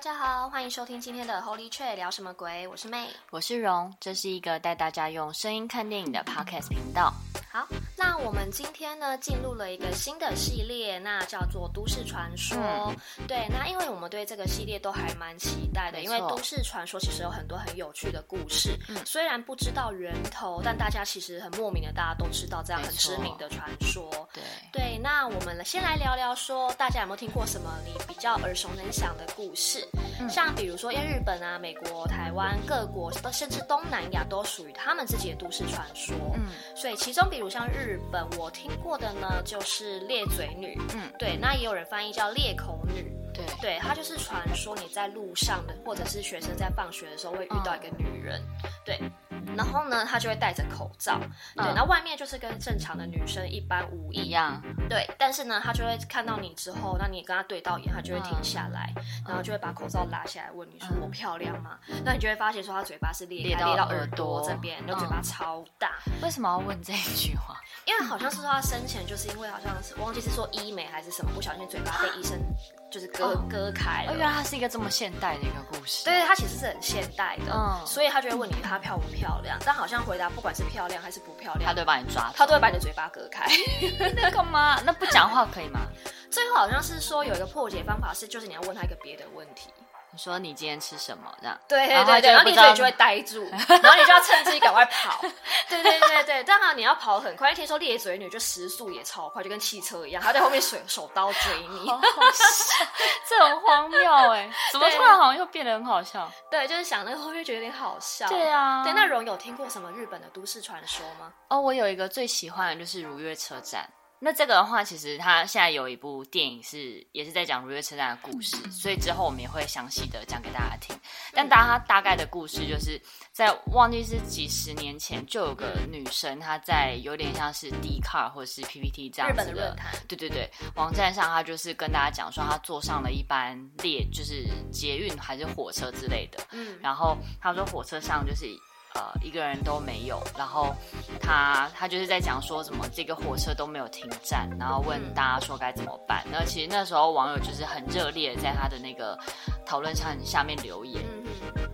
大家好，欢迎收听今天的 Holy t r a e 聊什么鬼？我是妹我是荣，这是一个带大家用声音看电影的 Podcast 频道。我们今天呢进入了一个新的系列，那叫做都市传说。嗯、对，那因为我们对这个系列都还蛮期待的，因为都市传说其实有很多很有趣的故事。嗯，虽然不知道源头，但大家其实很莫名的，大家都知道这样很知名的传说。对对，那我们先来聊聊说，大家有没有听过什么你比较耳熟能详的故事？嗯、像比如说，因为日本啊、美国、台湾各国，甚至东南亚都属于他们自己的都市传说。嗯，所以其中比。比如像日本，我听过的呢，就是裂嘴女，嗯，对，那也有人翻译叫裂口女，对，对，它就是传说你在路上的，或者是学生在放学的时候会遇到一个女人，嗯、对。然后呢，她就会戴着口罩，对，那、嗯、外面就是跟正常的女生一般无异，一样，对。但是呢，她就会看到你之后，那你跟她对到眼，她就会停下来，嗯、然后就会把口罩拉下来，问你说：“我漂亮吗？”嗯、那你就会发现说，她嘴巴是裂开，裂到耳朵这边，然后嘴巴超大。为什么要问这一句话？因为好像是说他生前就是因为好像是我忘记是说医美还是什么，不小心嘴巴被医生就是割、哦、割开了。原来他是一个这么现代的一个故事。对，他其实是很现代的，嗯，所以他就会问你他漂不漂亮。但好像回答不管是漂亮还是不漂亮，他都会把你抓，他都会把你的嘴巴隔开。那干嘛？那不讲话可以吗？最后好像是说有一个破解方法是，就是你要问他一个别的问题。你说你今天吃什么？这样对对对对，然后你嘴就会呆住，然后你就要趁机赶快跑。对对对对，当然你要跑很快。听说猎嘴女就时速也超快，就跟汽车一样，她在后面手手刀追你，这很荒谬哎！怎么突然好像又变得很好笑？对，就是想那个后面觉得有点好笑。对啊，对，那荣有听过什么日本的都市传说吗？哦，我有一个最喜欢的就是如月车站。那这个的话，其实他现在有一部电影是也是在讲如月车站的故事，所以之后我们也会详细的讲给大家听。但大家大概的故事就是在忘记是几十年前，就有个女生她在有点像是 Dcard 或者是 PPT 这样子的，对对对，网站上她就是跟大家讲说她坐上了一班列，就是捷运还是火车之类的，嗯，然后她说火车上就是。呃，一个人都没有，然后他他就是在讲说什么这个火车都没有停站，然后问大家说该怎么办。那其实那时候网友就是很热烈在他的那个讨论上下面留言。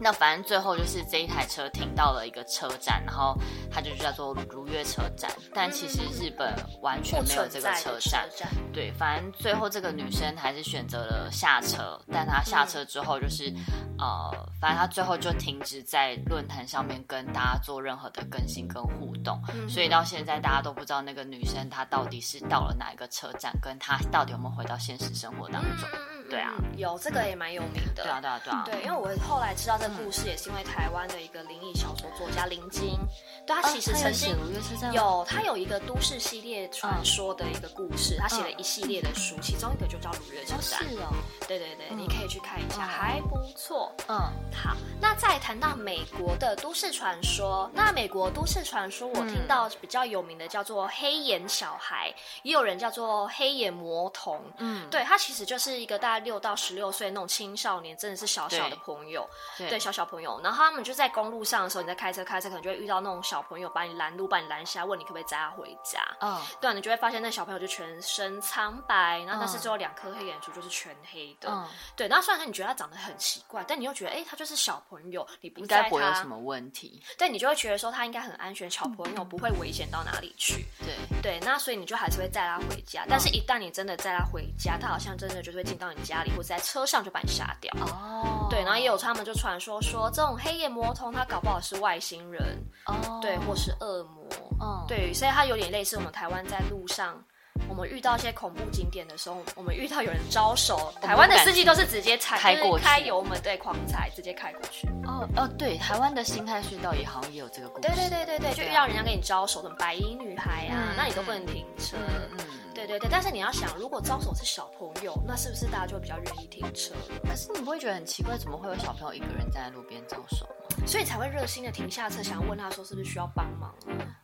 那反正最后就是这一台车停到了一个车站，然后它就叫做如月车站，但其实日本完全没有这个车站。对，反正最后这个女生还是选择了下车，但她下车之后就是呃，反正她最后就停止在论坛上面。跟大家做任何的更新跟互动，嗯、所以到现在大家都不知道那个女生她到底是到了哪一个车站，跟她到底有没有回到现实生活当中。嗯对啊，有这个也蛮有名的。对啊，对啊，对啊。对，因为我后来知道这个故事，也是因为台湾的一个灵异小说作家林晶，对他其实曾经有他有一个都市系列传说的一个故事，他写了一系列的书，其中一个就叫《如月车站》。是哦。对对对，你可以去看一下，还不错。嗯，好。那再谈到美国的都市传说，那美国都市传说我听到比较有名的叫做黑眼小孩，也有人叫做黑眼魔童。嗯，对，他其实就是一个大。六到十六岁那种青少年，真的是小小的朋友，对，对，小小朋友。然后他们就在公路上的时候，你在开车，开车可能就会遇到那种小朋友，把你拦路，把你拦下，问你可不可以载他回家。嗯，对，你就会发现那小朋友就全身苍白，然后但是只有两颗黑眼珠，就是全黑的。嗯，对。然后虽然说你觉得他长得很奇怪，但你又觉得，哎，他就是小朋友，你不应该不会有什么问题。对，你就会觉得说他应该很安全，小朋友不会危险到哪里去。对对，那所以你就还是会载他回家。但是，一旦你真的载他回家，他好像真的就是会进到你家里，或者在车上就把你杀掉。哦，对，然后也有他们就传说说这种黑夜魔童他搞不好是外星人哦，对，或是恶魔，嗯，对，所以他有点类似我们台湾在路上，我们遇到一些恐怖景点的时候，我们遇到有人招手，台湾的司机都是直接踩开过去，开油门对，狂踩直接开过去。哦哦，对，台湾的新泰隧道也好像也有这个故事，对对对对对，就遇到人家跟你招手，什么白衣女孩啊，那你都不能停车，嗯。对对对，但是你要想，如果招手是小朋友，那是不是大家就会比较愿意停车？可是你不会觉得很奇怪，怎么会有小朋友一个人站在路边招手？所以才会热心的停下车，想要问他说是不是需要帮忙？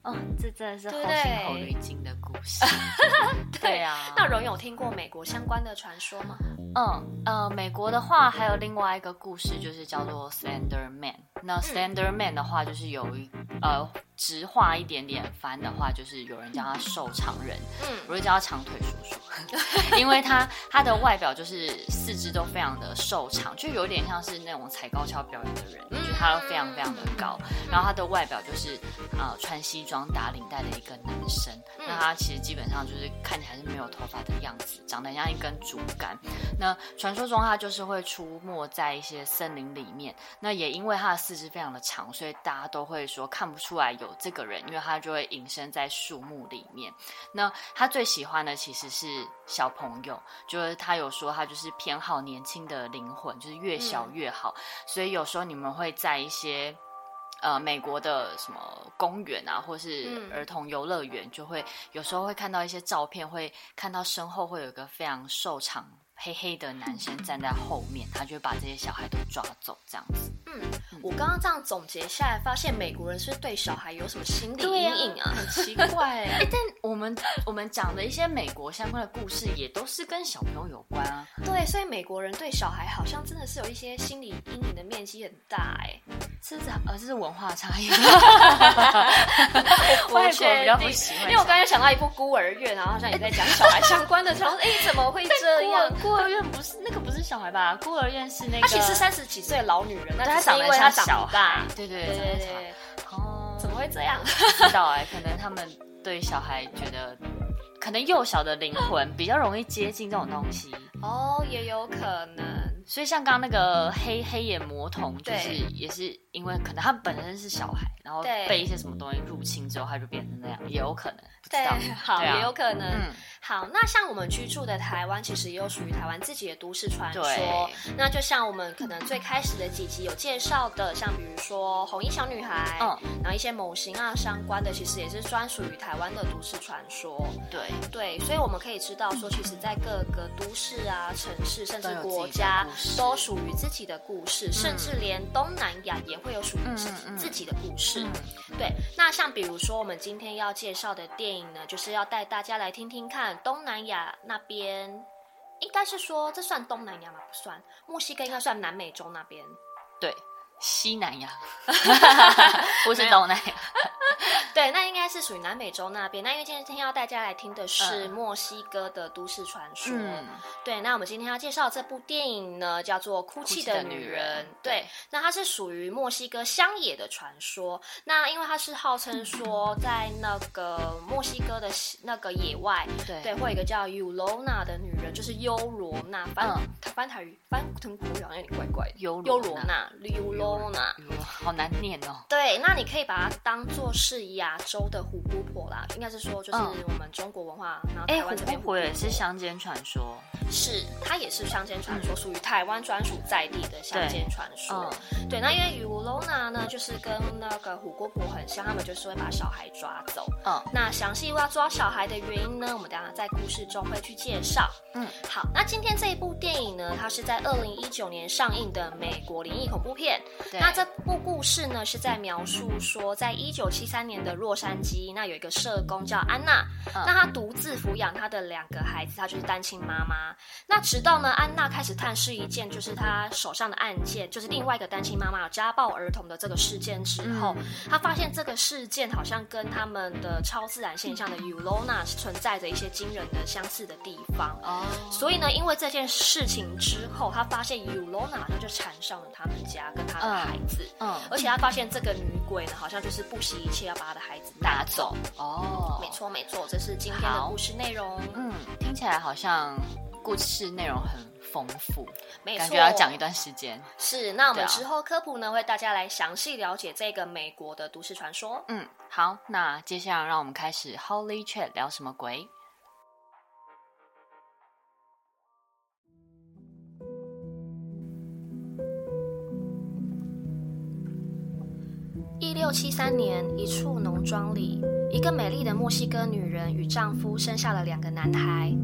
哦，这真的是好心好女精的故事。对啊，那荣有听过美国相关的传说吗？嗯呃，美国的话还有另外一个故事，就是叫做 Slender Man。那 Slender Man 的话，就是有一呃。直化一点点翻的话，就是有人叫他瘦长人，嗯，我就叫他长腿叔叔，因为他他的外表就是四肢都非常的瘦长，就有点像是那种踩高跷表演的人，就他都非常非常的高，然后他的外表就是呃穿西装打领带的一个男生，那他其实基本上就是看起来是没有头发的样子，长得像一根竹竿。那传说中他就是会出没在一些森林里面，那也因为他的四肢非常的长，所以大家都会说看不出来有这个人，因为他就会隐身在树木里面。那他最喜欢的其实是小朋友，就是他有说他就是偏好年轻的灵魂，就是越小越好。嗯、所以有时候你们会在一些呃美国的什么公园啊，或是儿童游乐园，就会有时候会看到一些照片，会看到身后会有一个非常瘦长。黑黑的男生站在后面，他就会把这些小孩都抓走，这样子。嗯，我刚刚这样总结下来，发现美国人是对小孩有什么心理阴影啊？很奇怪哎、欸。但我们 我们讲的一些美国相关的故事，也都是跟小朋友有关啊。对，所以美国人对小孩好像真的是有一些心理阴影的面积很大哎、这样，呃，这是文化差异。我也比较不喜欢，因为我刚才想到一部孤儿院，然后好像也在讲小孩相关的，然后哎，怎么会这样？孤儿院不是那个不是小孩吧？孤儿院是那个，她其实三十几岁的老女人，但她长得像小孩。对对对对对。哦，怎么会这样？不知道哎，可能他们对小孩觉得，可能幼小的灵魂比较容易接近这种东西。哦，也有可能。所以像刚刚那个黑黑眼魔童，就是也是因为可能他本身是小孩，然后被一些什么东西入侵之后，他就变成那样，也有可能。对，好，也有可能。好，那像我们居住的台湾，其实也有属于台湾自己的都市传说。那就像我们可能最开始的几集有介绍的，像比如说红衣小女孩，嗯，然后一些某型啊相关的，其实也是专属于台湾的都市传说。对对，所以我们可以知道说，其实在各个都市啊、城市，甚至国家，都属于自己的故事，甚至连东南亚也会有属于自己自己的故事。对，那像比如说我们今天要介绍的电影。呢，就是要带大家来听听看东南亚那边，应该是说这算东南亚吗？不算，墨西哥应该算南美洲那边。对，西南亚，不是东南亚。对，那应该是属于南美洲那边。那因为今天要带大家来听的是墨西哥的都市传说。嗯、对，那我们今天要介绍这部电影呢，叫做《哭泣的女人》。女人对，对，那它是属于墨西哥乡野的传说。那因为它是号称说在那个墨西哥的那个野外，对，对，会有一个叫尤罗娜的女人，就是优罗娜。翻、嗯、翻台语翻成国语好像有点怪怪的。优优罗娜，尤罗娜，好难念哦。对，那你可以把它当做是亚洲的虎姑婆啦，应该是说就是我们中国文化，嗯、然后台湾这边虎姑婆也是乡间传说，是它也是乡间传说，属于、嗯、台湾专属在地的乡间传说。对，嗯、对，那因为雨乌龙娜呢，就是跟那个虎姑婆很像，他们就是会把小孩抓走。嗯，那详细要抓小孩的原因呢，我们等下在故事中会去介绍。嗯，好，那今天这一部电影呢，它是在二零一九年上映的美国灵异恐怖片。对，那这部故事呢是在描述说，在一九七三年的洛杉矶，那有一个社工叫安娜，嗯、那她独自抚养她的两个孩子，她就是单亲妈妈。那直到呢，安娜开始探视一件就是她手上的案件，就是另外一个单亲妈妈有家暴儿童的这个事件之后，嗯、她发现这个事件好像跟他们的超自然现象的 Ulona 存在着一些惊人的相似的地方。哦，所以呢，因为这件事情之后，她发现 Ulona 好像就缠上了他们家跟他的孩子。嗯，嗯而且她发现这个女鬼呢，好像就是不惜一切要把他的孩子拿走。哦，没错没错，这是今天的故事内容。嗯，听起来好像故事内容很丰富，没错，感觉要讲一段时间。是，那我们之后科普呢，为大家来详细了解这个美国的都市传说。嗯，好，那接下来让我们开始 Holy Chat 聊什么鬼？一六七三年，一处农庄里，一个美丽的墨西哥女人与丈夫生下了两个男孩。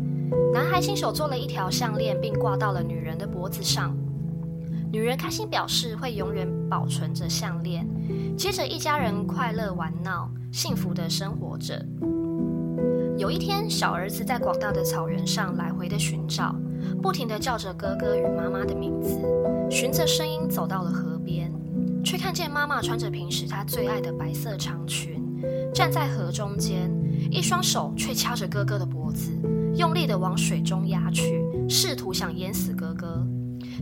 男孩亲手做了一条项链，并挂到了女人的脖子上。女人开心表示会永远保存着项链。接着，一家人快乐玩闹，幸福的生活着。有一天，小儿子在广大的草原上来回的寻找，不停的叫着哥哥与妈妈的名字，循着声音走到了河。却看见妈妈穿着平时她最爱的白色长裙，站在河中间，一双手却掐着哥哥的脖子，用力地往水中压去，试图想淹死哥哥。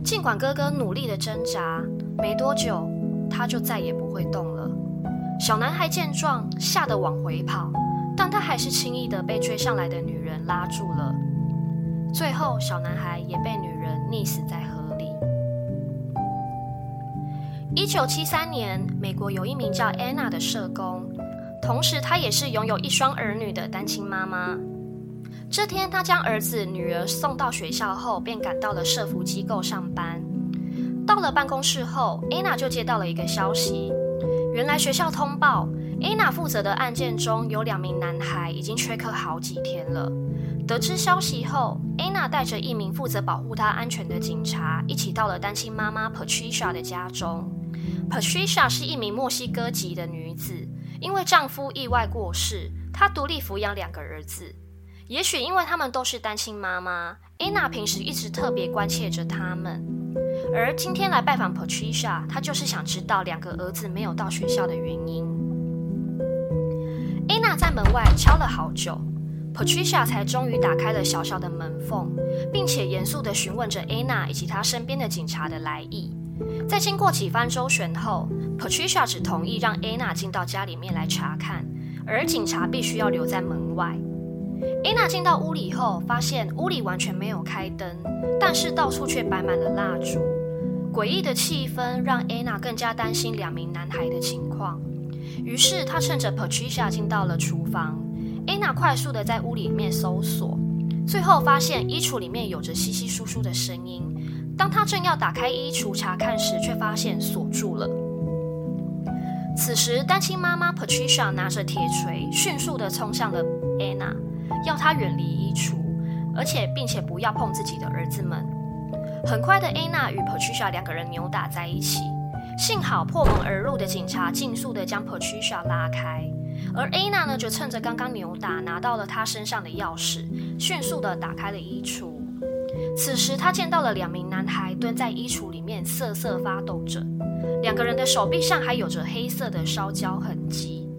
尽管哥哥努力地挣扎，没多久他就再也不会动了。小男孩见状，吓得往回跑，但他还是轻易地被追上来的女人拉住了。最后，小男孩也被女人溺死在河一九七三年，美国有一名叫安娜的社工，同时她也是拥有一双儿女的单亲妈妈。这天，她将儿子、女儿送到学校后，便赶到了社福机构上班。到了办公室后，安娜就接到了一个消息：原来学校通报，安娜负责的案件中有两名男孩已经缺课好几天了。得知消息后，安娜带着一名负责保护她安全的警察，一起到了单亲妈妈 Patricia 的家中。Patricia 是一名墨西哥籍的女子，因为丈夫意外过世，她独立抚养两个儿子。也许因为他们都是单亲妈妈，，Anna 平时一直特别关切着他们。而今天来拜访 Patricia，她就是想知道两个儿子没有到学校的原因。Anna 在门外敲了好久。Patricia 才终于打开了小小的门缝，并且严肃地询问着 Anna 以及她身边的警察的来意。在经过几番周旋后，Patricia 只同意让 Anna 进到家里面来查看，而警察必须要留在门外。Anna 进到屋里后，发现屋里完全没有开灯，但是到处却摆满了蜡烛。诡异的气氛让 Anna 更加担心两名男孩的情况，于是她趁着 Patricia 进到了厨房。安娜快速的在屋里面搜索，最后发现衣橱里面有着稀稀疏疏的声音。当他正要打开衣橱查看时，却发现锁住了。此时，单亲妈妈 Patricia 拿着铁锤，迅速的冲向了 Anna，，要她远离衣橱，而且并且不要碰自己的儿子们。很快的，，Anna 与 Patricia 两个人扭打在一起，幸好破门而入的警察迅速的将 Patricia 拉开。而 Anna 呢，就趁着刚刚扭打，拿到了她身上的钥匙，迅速的打开了衣橱。此时，她见到了两名男孩蹲在衣橱里面瑟瑟发抖着，两个人的手臂上还有着黑色的烧焦痕迹。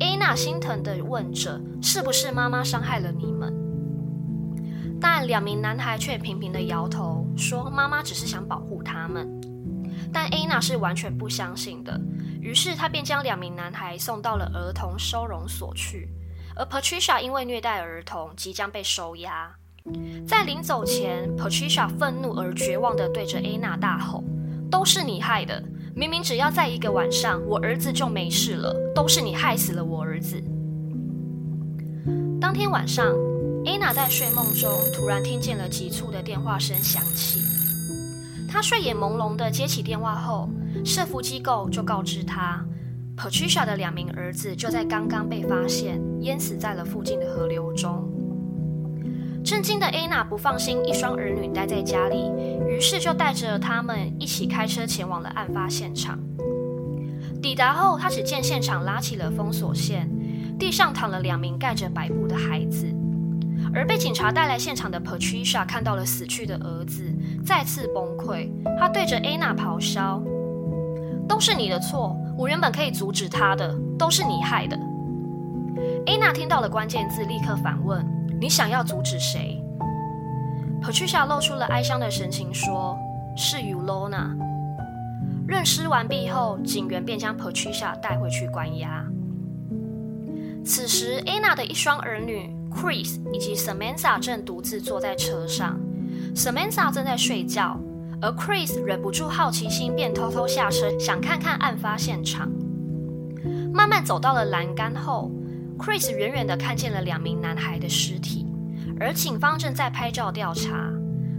安娜心疼地问着：“是不是妈妈伤害了你们？”但两名男孩却频频地摇头，说：“妈妈只是想保护他们。”但安娜是完全不相信的。于是她便将两名男孩送到了儿童收容所去，而 Patricia 因为虐待儿童即将被收押。在临走前，Patricia 愤怒而绝望地对着 Anna 大吼：“都是你害的！明明只要在一个晚上，我儿子就没事了，都是你害死了我儿子。”当天晚上，Anna 在睡梦中突然听见了急促的电话声响起，她睡眼朦胧地接起电话后。社福机构就告知她，Patricia 的两名儿子就在刚刚被发现淹死在了附近的河流中。震惊的 Anna 不放心一双儿女待在家里，于是就带着他们一起开车前往了案发现场。抵达后，他只见现场拉起了封锁线，地上躺了两名盖着白布的孩子。而被警察带来现场的 Patricia 看到了死去的儿子，再次崩溃，他对着 Anna 咆哮。都是你的错，我原本可以阻止他的，都是你害的。安娜听到了关键字，立刻反问：“你想要阻止谁？”Patricia 露出了哀伤的神情，说：“是 Ulona。”认尸完毕后，警员便将 Patricia 带回去关押。此时，，Anna 的一双儿女 Chris 以及 Samantha 正独自坐在车上，Samantha 正在睡觉。而 Chris 忍不住好奇心，便偷偷下车，想看看案发现场。慢慢走到了栏杆后，Chris 远远地看见了两名男孩的尸体，而警方正在拍照调查。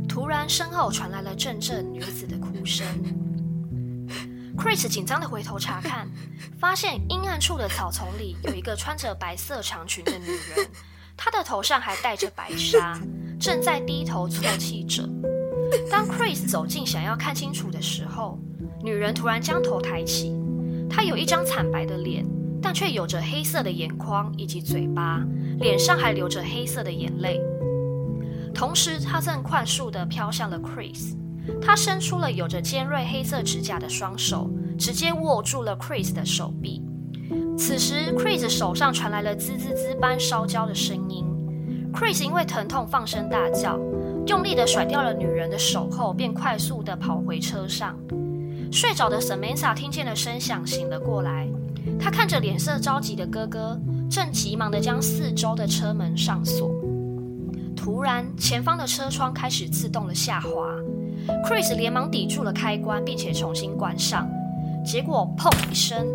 突然，身后传来了阵阵女子的哭声。Chris 紧张地回头查看，发现阴暗处的草丛里有一个穿着白色长裙的女人，她的头上还戴着白纱，正在低头啜泣着。当 Chris 走近想要看清楚的时候，女人突然将头抬起。她有一张惨白的脸，但却有着黑色的眼眶以及嘴巴，脸上还流着黑色的眼泪。同时，她正快速地飘向了 Chris。她伸出了有着尖锐黑色指甲的双手，直接握住了 Chris 的手臂。此时，Chris 手上传来了滋滋滋般烧焦的声音。Chris 因为疼痛放声大叫，用力的甩掉了女人的手后，便快速的跑回车上。睡着的 Samantha 听见了声响，醒了过来。他看着脸色着急的哥哥，正急忙的将四周的车门上锁。突然，前方的车窗开始自动的下滑，Chris 连忙抵住了开关，并且重新关上。结果，砰一声，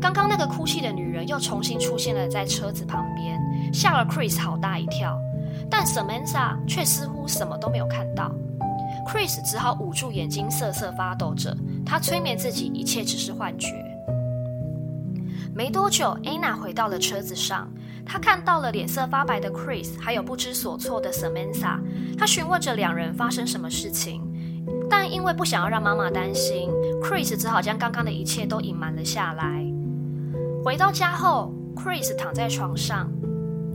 刚刚那个哭泣的女人又重新出现了在车子旁边，吓了 Chris 好大一跳。但 Samantha 却似乎什么都没有看到。Chris 只好捂住眼睛，瑟瑟发抖着。他催眠自己，一切只是幻觉。没多久，Anna 回到了车子上。她看到了脸色发白的 Chris，还有不知所措的 Samantha。她询问着两人发生什么事情，但因为不想要让妈妈担心，Chris 只好将刚刚的一切都隐瞒了下来。回到家后，Chris 躺在床上，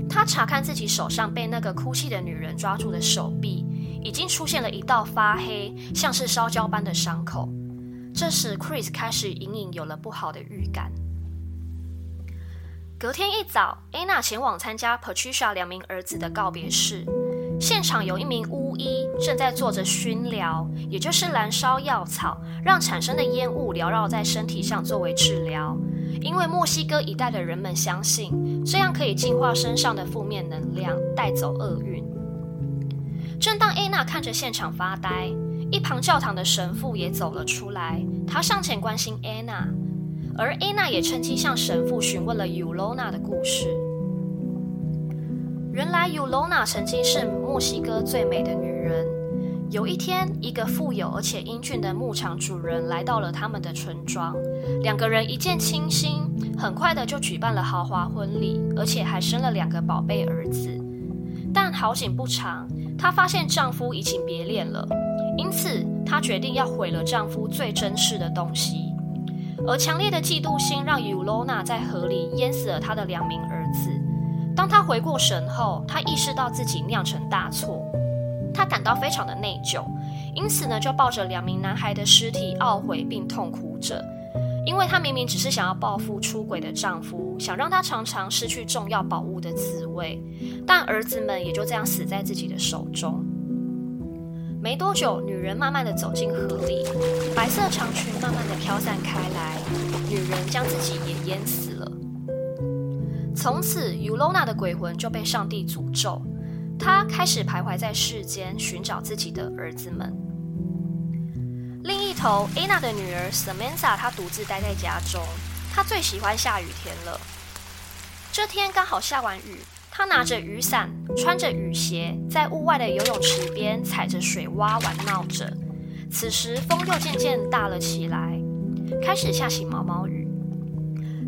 他查看自己手上被那个哭泣的女人抓住的手臂。已经出现了一道发黑，像是烧焦般的伤口。这时，Chris 开始隐隐有了不好的预感。隔天一早，Anna 前往参加 Patricia 两名儿子的告别式。现场有一名巫医正在做着熏疗，也就是燃烧药草，让产生的烟雾缭绕在身体上作为治疗。因为墨西哥一带的人们相信，这样可以净化身上的负面能量，带走厄运。正当安娜看着现场发呆，一旁教堂的神父也走了出来。他上前关心安娜，而安娜也趁机向神父询问了尤罗娜的故事。原来尤罗娜曾经是墨西哥最美的女人。有一天，一个富有而且英俊的牧场主人来到了他们的村庄，两个人一见倾心，很快的就举办了豪华婚礼，而且还生了两个宝贝儿子。但好景不长。她发现丈夫移情别恋了，因此她决定要毁了丈夫最珍视的东西。而强烈的嫉妒心让尤罗娜在河里淹死了她的两名儿子。当她回过神后，她意识到自己酿成大错，她感到非常的内疚，因此呢，就抱着两名男孩的尸体懊悔并痛哭着。因为她明明只是想要报复出轨的丈夫，想让他尝尝失去重要宝物的滋味，但儿子们也就这样死在自己的手中。没多久，女人慢慢的走进河里，白色长裙慢慢的飘散开来，女人将自己也淹死了。从此，，Ulona 的鬼魂就被上帝诅咒，她开始徘徊在世间，寻找自己的儿子们。另一头，Anna 的女儿 Samantha 她独自待在家中。她最喜欢下雨天了。这天刚好下完雨，她拿着雨伞，穿着雨鞋，在屋外的游泳池边踩着水洼玩闹着。此时风又渐渐大了起来，开始下起毛毛雨。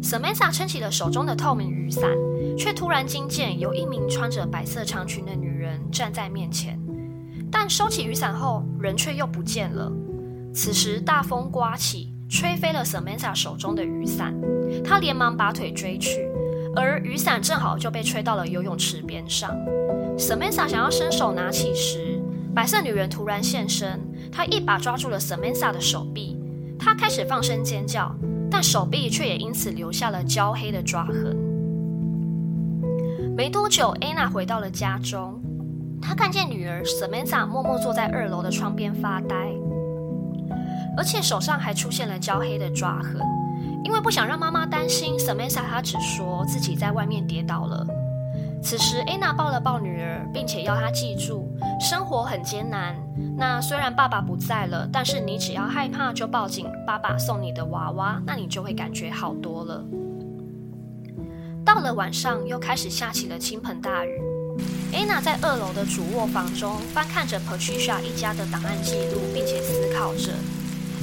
Samantha 撑起了手中的透明雨伞，却突然惊见有一名穿着白色长裙的女人站在面前，但收起雨伞后，人却又不见了。此时大风刮起，吹飞了 Samantha 手中的雨伞，她连忙拔腿追去，而雨伞正好就被吹到了游泳池边上。Samantha 想要伸手拿起时，白色女人突然现身，她一把抓住了 Samantha 的手臂，她开始放声尖叫，但手臂却也因此留下了焦黑的抓痕。没多久，Anna 回到了家中，她看见女儿 Samantha 默默坐在二楼的窗边发呆。而且手上还出现了焦黑的抓痕，因为不想让妈妈担心，Samantha 她只说自己在外面跌倒了。此时，Anna 抱了抱女儿，并且要她记住，生活很艰难。那虽然爸爸不在了，但是你只要害怕就抱紧爸爸送你的娃娃，那你就会感觉好多了。到了晚上，又开始下起了倾盆大雨。Anna 在二楼的主卧房中翻看着 Patricia 一家的档案记录，并且思考着。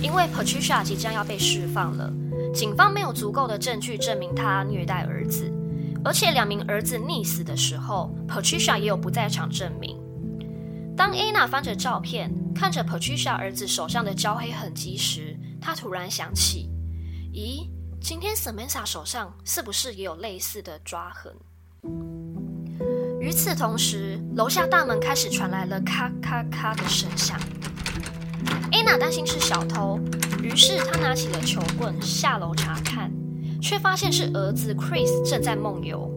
因为 Patricia 即将要被释放了，警方没有足够的证据证明他虐待儿子，而且两名儿子溺死的时候，Patricia 也有不在场证明。当 Anna 翻着照片，看着 Patricia 儿子手上的焦黑痕迹时，她突然想起：咦，今天 Samantha 手上是不是也有类似的抓痕？与此同时，楼下大门开始传来了咔咔咔的声响。Anna 担心是小偷，于是他拿起了球棍下楼查看，却发现是儿子 Chris 正在梦游。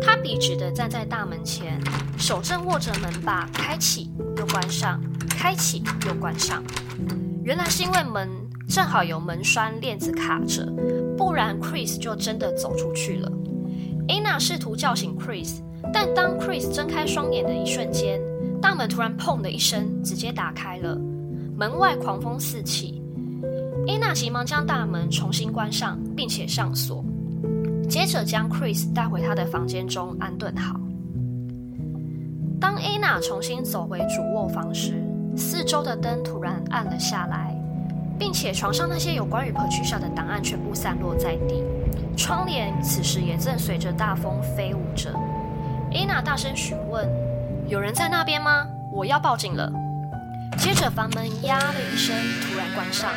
他笔直地站在大门前，手正握着门把，开启又关上，开启又关上。原来是因为门正好有门栓链子卡着，不然 Chris 就真的走出去了。Anna 试图叫醒 Chris，但当 Chris 睁开双眼的一瞬间，大门突然砰的一声直接打开了，门外狂风四起。Anna 急忙将大门重新关上，并且上锁。接着将 Chris 带回他的房间中安顿好。当 Anna 重新走回主卧房时，四周的灯突然暗了下来，并且床上那些有关于 Patricia 的档案全部散落在地，窗帘此时也正随着大风飞舞着。Anna 大声询问：“有人在那边吗？我要报警了。”接着房门“呀”的一声突然关上。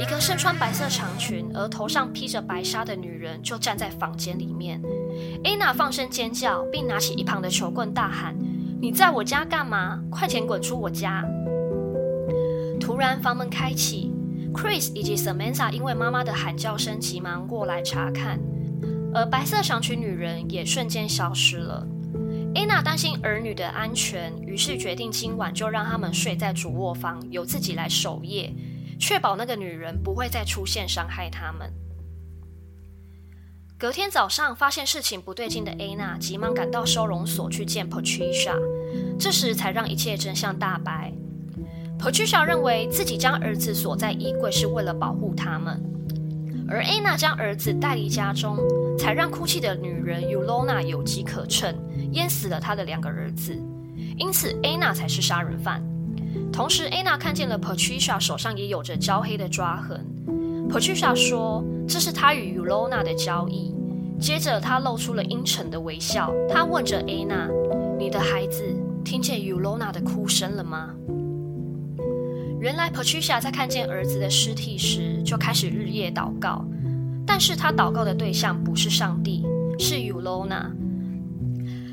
一个身穿白色长裙而头上披着白纱的女人就站在房间里面。安娜放声尖叫，并拿起一旁的球棍大喊：“你在我家干嘛？快点滚出我家！”突然房门开启，Chris 以及 Samantha 因为妈妈的喊叫声急忙过来查看，而白色长裙女人也瞬间消失了。安娜担心儿女的安全，于是决定今晚就让他们睡在主卧房，由自己来守夜。确保那个女人不会再出现伤害他们。隔天早上，发现事情不对劲的 Anna 急忙赶到收容所去见 Patricia，这时才让一切真相大白。Patricia 认为自己将儿子锁在衣柜是为了保护他们，而 Anna 将儿子带离家中，才让哭泣的女人 Ulona 有机可乘，淹死了她的两个儿子。因此，Anna 才是杀人犯。同时，Anna 看见了 Patricia 手上也有着焦黑的抓痕。Patricia 说：“这是她与 Ulona 的交易。”接着，她露出了阴沉的微笑。她问着 Anna：“ 你的孩子听见 Ulona 的哭声了吗？”原来，Patricia 在看见儿子的尸体时就开始日夜祷告，但是她祷告的对象不是上帝，是 Ulona。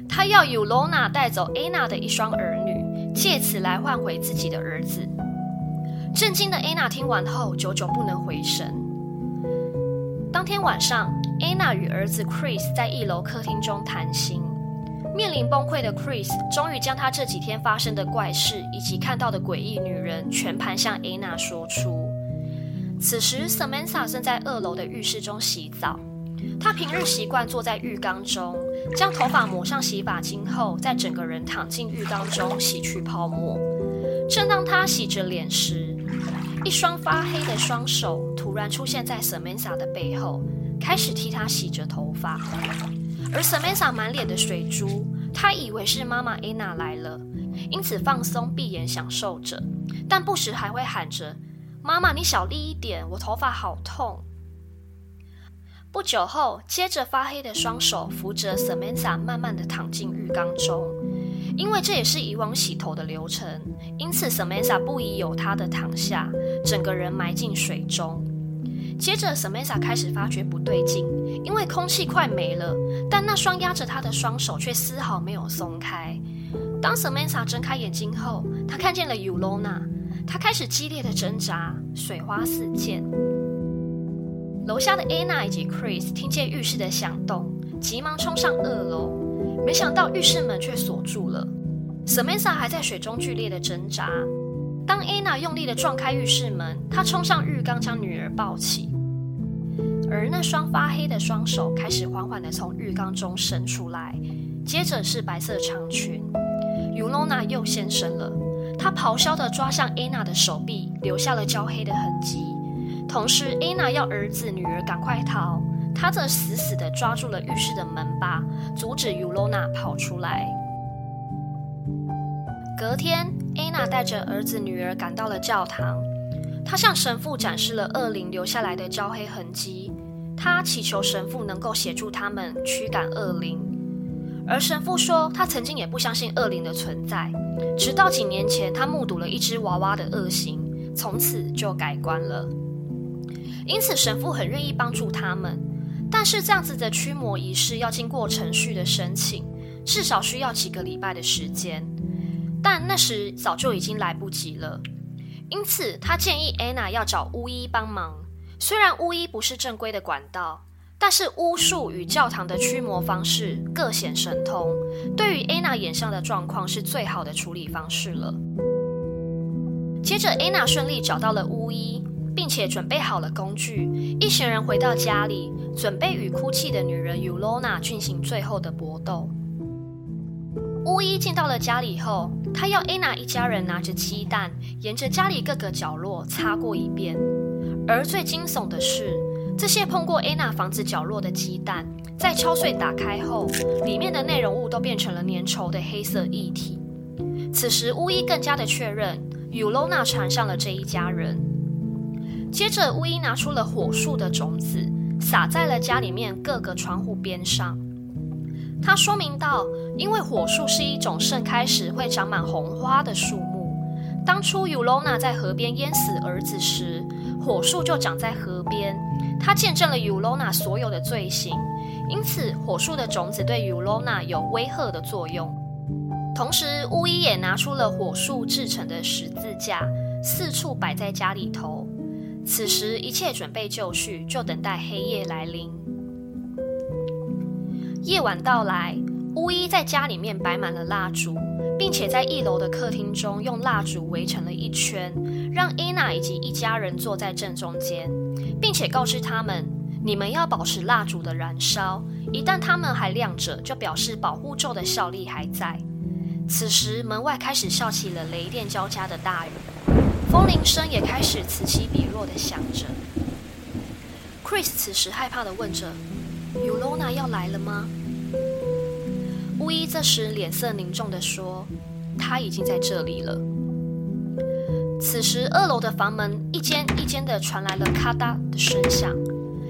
她要 Ulona 带走 Anna 的一双儿女。借此来换回自己的儿子。震惊的安娜听完后，久久不能回神。当天晚上，安娜与儿子 Chris 在一楼客厅中谈心。面临崩溃的 Chris 终于将他这几天发生的怪事以及看到的诡异女人全盘向安娜说出。此时，Samantha 正在二楼的浴室中洗澡。她平日习惯坐在浴缸中。将头发抹上洗发精后，再整个人躺进浴缸中洗去泡沫。正当他洗着脸时，一双发黑的双手突然出现在 Samantha 的背后，开始替她洗着头发。而 Samantha 满脸的水珠，她以为是妈妈 Anna 来了，因此放松闭眼享受着，但不时还会喊着：“妈妈，你小力一点，我头发好痛。”不久后，接着发黑的双手扶着 Samantha 慢慢的躺进浴缸中，因为这也是以往洗头的流程，因此 Samantha 不疑有他的躺下，整个人埋进水中。接着 Samantha 开始发觉不对劲，因为空气快没了，但那双压着她的双手却丝毫没有松开。当 Samantha 睁开眼睛后，她看见了 Ulona，她开始激烈的挣扎，水花四溅。楼下的 Anna 以及 Chris 听见浴室的响动，急忙冲上二楼，没想到浴室门却锁住了。Samantha 还在水中剧烈的挣扎。当 Anna 用力的撞开浴室门，她冲上浴缸将女儿抱起，而那双发黑的双手开始缓缓的从浴缸中伸出来，接着是白色长裙。Ulona 又现身了，她咆哮的抓向 Anna 的手臂，留下了焦黑的痕迹。同时，安娜要儿子、女儿赶快逃，她则死死地抓住了浴室的门把，阻止尤罗娜跑出来。隔天，安娜带着儿子、女儿赶到了教堂，她向神父展示了恶灵留下来的焦黑痕迹，她祈求神父能够协助他们驱赶恶灵。而神父说，他曾经也不相信恶灵的存在，直到几年前，他目睹了一只娃娃的恶行，从此就改观了。因此，神父很愿意帮助他们，但是这样子的驱魔仪式要经过程序的申请，至少需要几个礼拜的时间。但那时早就已经来不及了。因此，他建议安娜要找巫医帮忙。虽然巫医不是正规的管道，但是巫术与教堂的驱魔方式各显神通，对于 Anna 眼上的状况是最好的处理方式了。接着，Anna 顺利找到了巫医，并且准备好了工具，一行人回到家里，准备与哭泣的女人 Ulona 进行最后的搏斗。巫医进到了家里后，他要 Anna 一家人拿着鸡蛋，沿着家里各个角落擦过一遍。而最惊悚的是，这些碰过 Anna 房子角落的鸡蛋，在敲碎打开后，里面的内容物都变成了粘稠的黑色液体。此时，巫医更加的确认，Ulona 缠上了这一家人。接着，巫医拿出了火树的种子，撒在了家里面各个窗户边上。他说明道：“因为火树是一种盛开时会长满红花的树木，当初 Ulona 在河边淹死儿子时，火树就长在河边。”他见证了 Ulona 所有的罪行，因此火树的种子对 Ulona 有威吓的作用。同时，巫医也拿出了火树制成的十字架，四处摆在家里头。此时，一切准备就绪，就等待黑夜来临。夜晚到来，巫医在家里面摆满了蜡烛，并且在一楼的客厅中用蜡烛围成了一圈，让伊娜以及一家人坐在正中间。并且告知他们，你们要保持蜡烛的燃烧，一旦它们还亮着，就表示保护咒的效力还在。此时，门外开始下起了雷电交加的大雨，风铃声也开始此起彼落的响着。Chris 此时害怕的问着，Yulona 要来了吗？”巫医这时脸色凝重的说：“他已经在这里了。”此时，二楼的房门一间一间的传来了咔嗒的声响，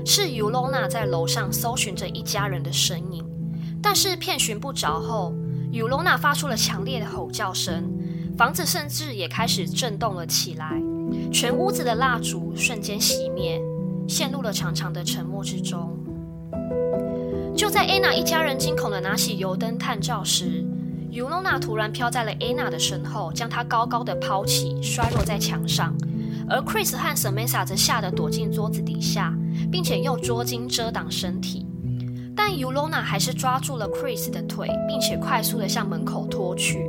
是 Yulona 在楼上搜寻着一家人的身影。但是遍寻不着后，Yulona 发出了强烈的吼叫声，房子甚至也开始震动了起来，全屋子的蜡烛瞬间熄灭，陷入了长长的沉默之中。就在 Anna 一家人惊恐的拿起油灯探照时，Ulona 突然飘在了 Anna 的身后，将她高高的抛起，摔落在墙上。而 Chris 和 Samantha 则吓得躲进桌子底下，并且用桌巾遮挡身体。但 Ulona 还是抓住了 Chris 的腿，并且快速地向门口拖去。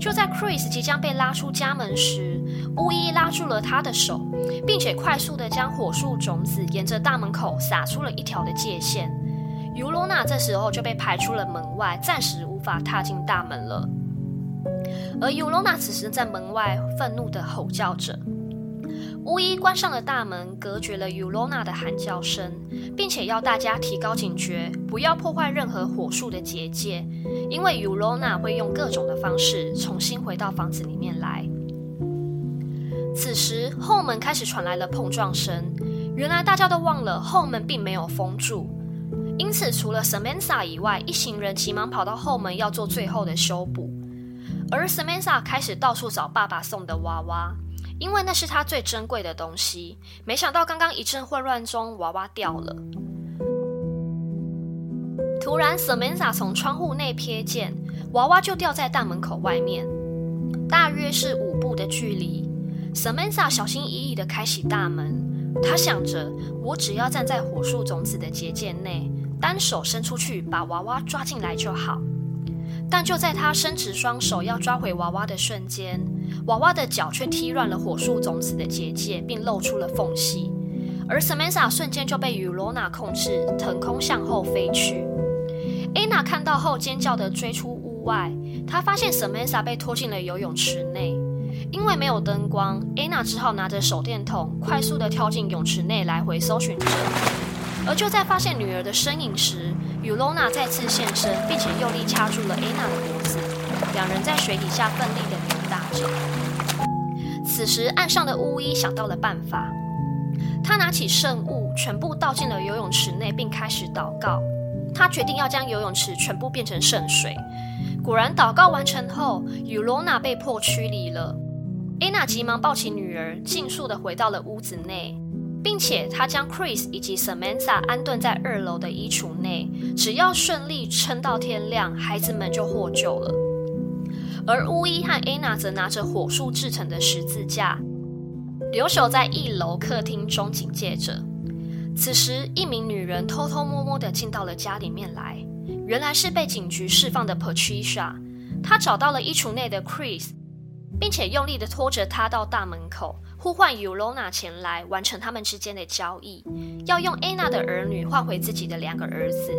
就在 Chris 即将被拉出家门时，巫医拉住了他的手，并且快速的将火树种子沿着大门口撒出了一条的界限。尤罗娜这时候就被排出了门外，暂时无法踏进大门了。而尤罗娜此时在门外愤怒的吼叫着。巫医关上了大门，隔绝了 Ulona 的喊叫声，并且要大家提高警觉，不要破坏任何火树的结界，因为 Ulona 会用各种的方式重新回到房子里面来。此时后门开始传来了碰撞声，原来大家都忘了后门并没有封住。因此，除了 Samantha 以外，一行人急忙跑到后门要做最后的修补。而 Samantha 开始到处找爸爸送的娃娃，因为那是他最珍贵的东西。没想到，刚刚一阵混乱中，娃娃掉了。突然，Samantha 从窗户内瞥见娃娃就掉在大门口外面，大约是五步的距离。Samantha 小心翼翼地开启大门，她想着：我只要站在火树种子的结界内。单手伸出去，把娃娃抓进来就好。但就在他伸直双手要抓回娃娃的瞬间，娃娃的脚却踢乱了火树种子的结界，并露出了缝隙。而 Samantha 瞬间就被 Ulona 控制，腾空向后飞去。Anna 看到后尖叫地追出屋外，她发现 Samantha 被拖进了游泳池内。因为没有灯光，Anna 只好拿着手电筒，快速地跳进泳池内，来回搜寻着。而就在发现女儿的身影时，Ulona 再次现身，并且用力掐住了 Anna 的脖子。两人在水底下奋力的着。此时，岸上的巫医想到了办法，他拿起圣物，全部倒进了游泳池内，并开始祷告。他决定要将游泳池全部变成圣水。果然，祷告完成后与罗娜被迫驱离了。Anna 急忙抱起女儿，迅速的回到了屋子内。并且他将 Chris 以及 Samantha 安顿在二楼的衣橱内，只要顺利撑到天亮，孩子们就获救了。而巫医和 Anna 则拿着火树制成的十字架，留守在一楼客厅中警戒着。此时，一名女人偷偷摸摸地进到了家里面来，原来是被警局释放的 Patricia。她找到了衣橱内的 Chris，并且用力地拖着他到大门口，呼唤 Ulona 前来完成他们之间的交易，要用 Anna 的儿女换回自己的两个儿子。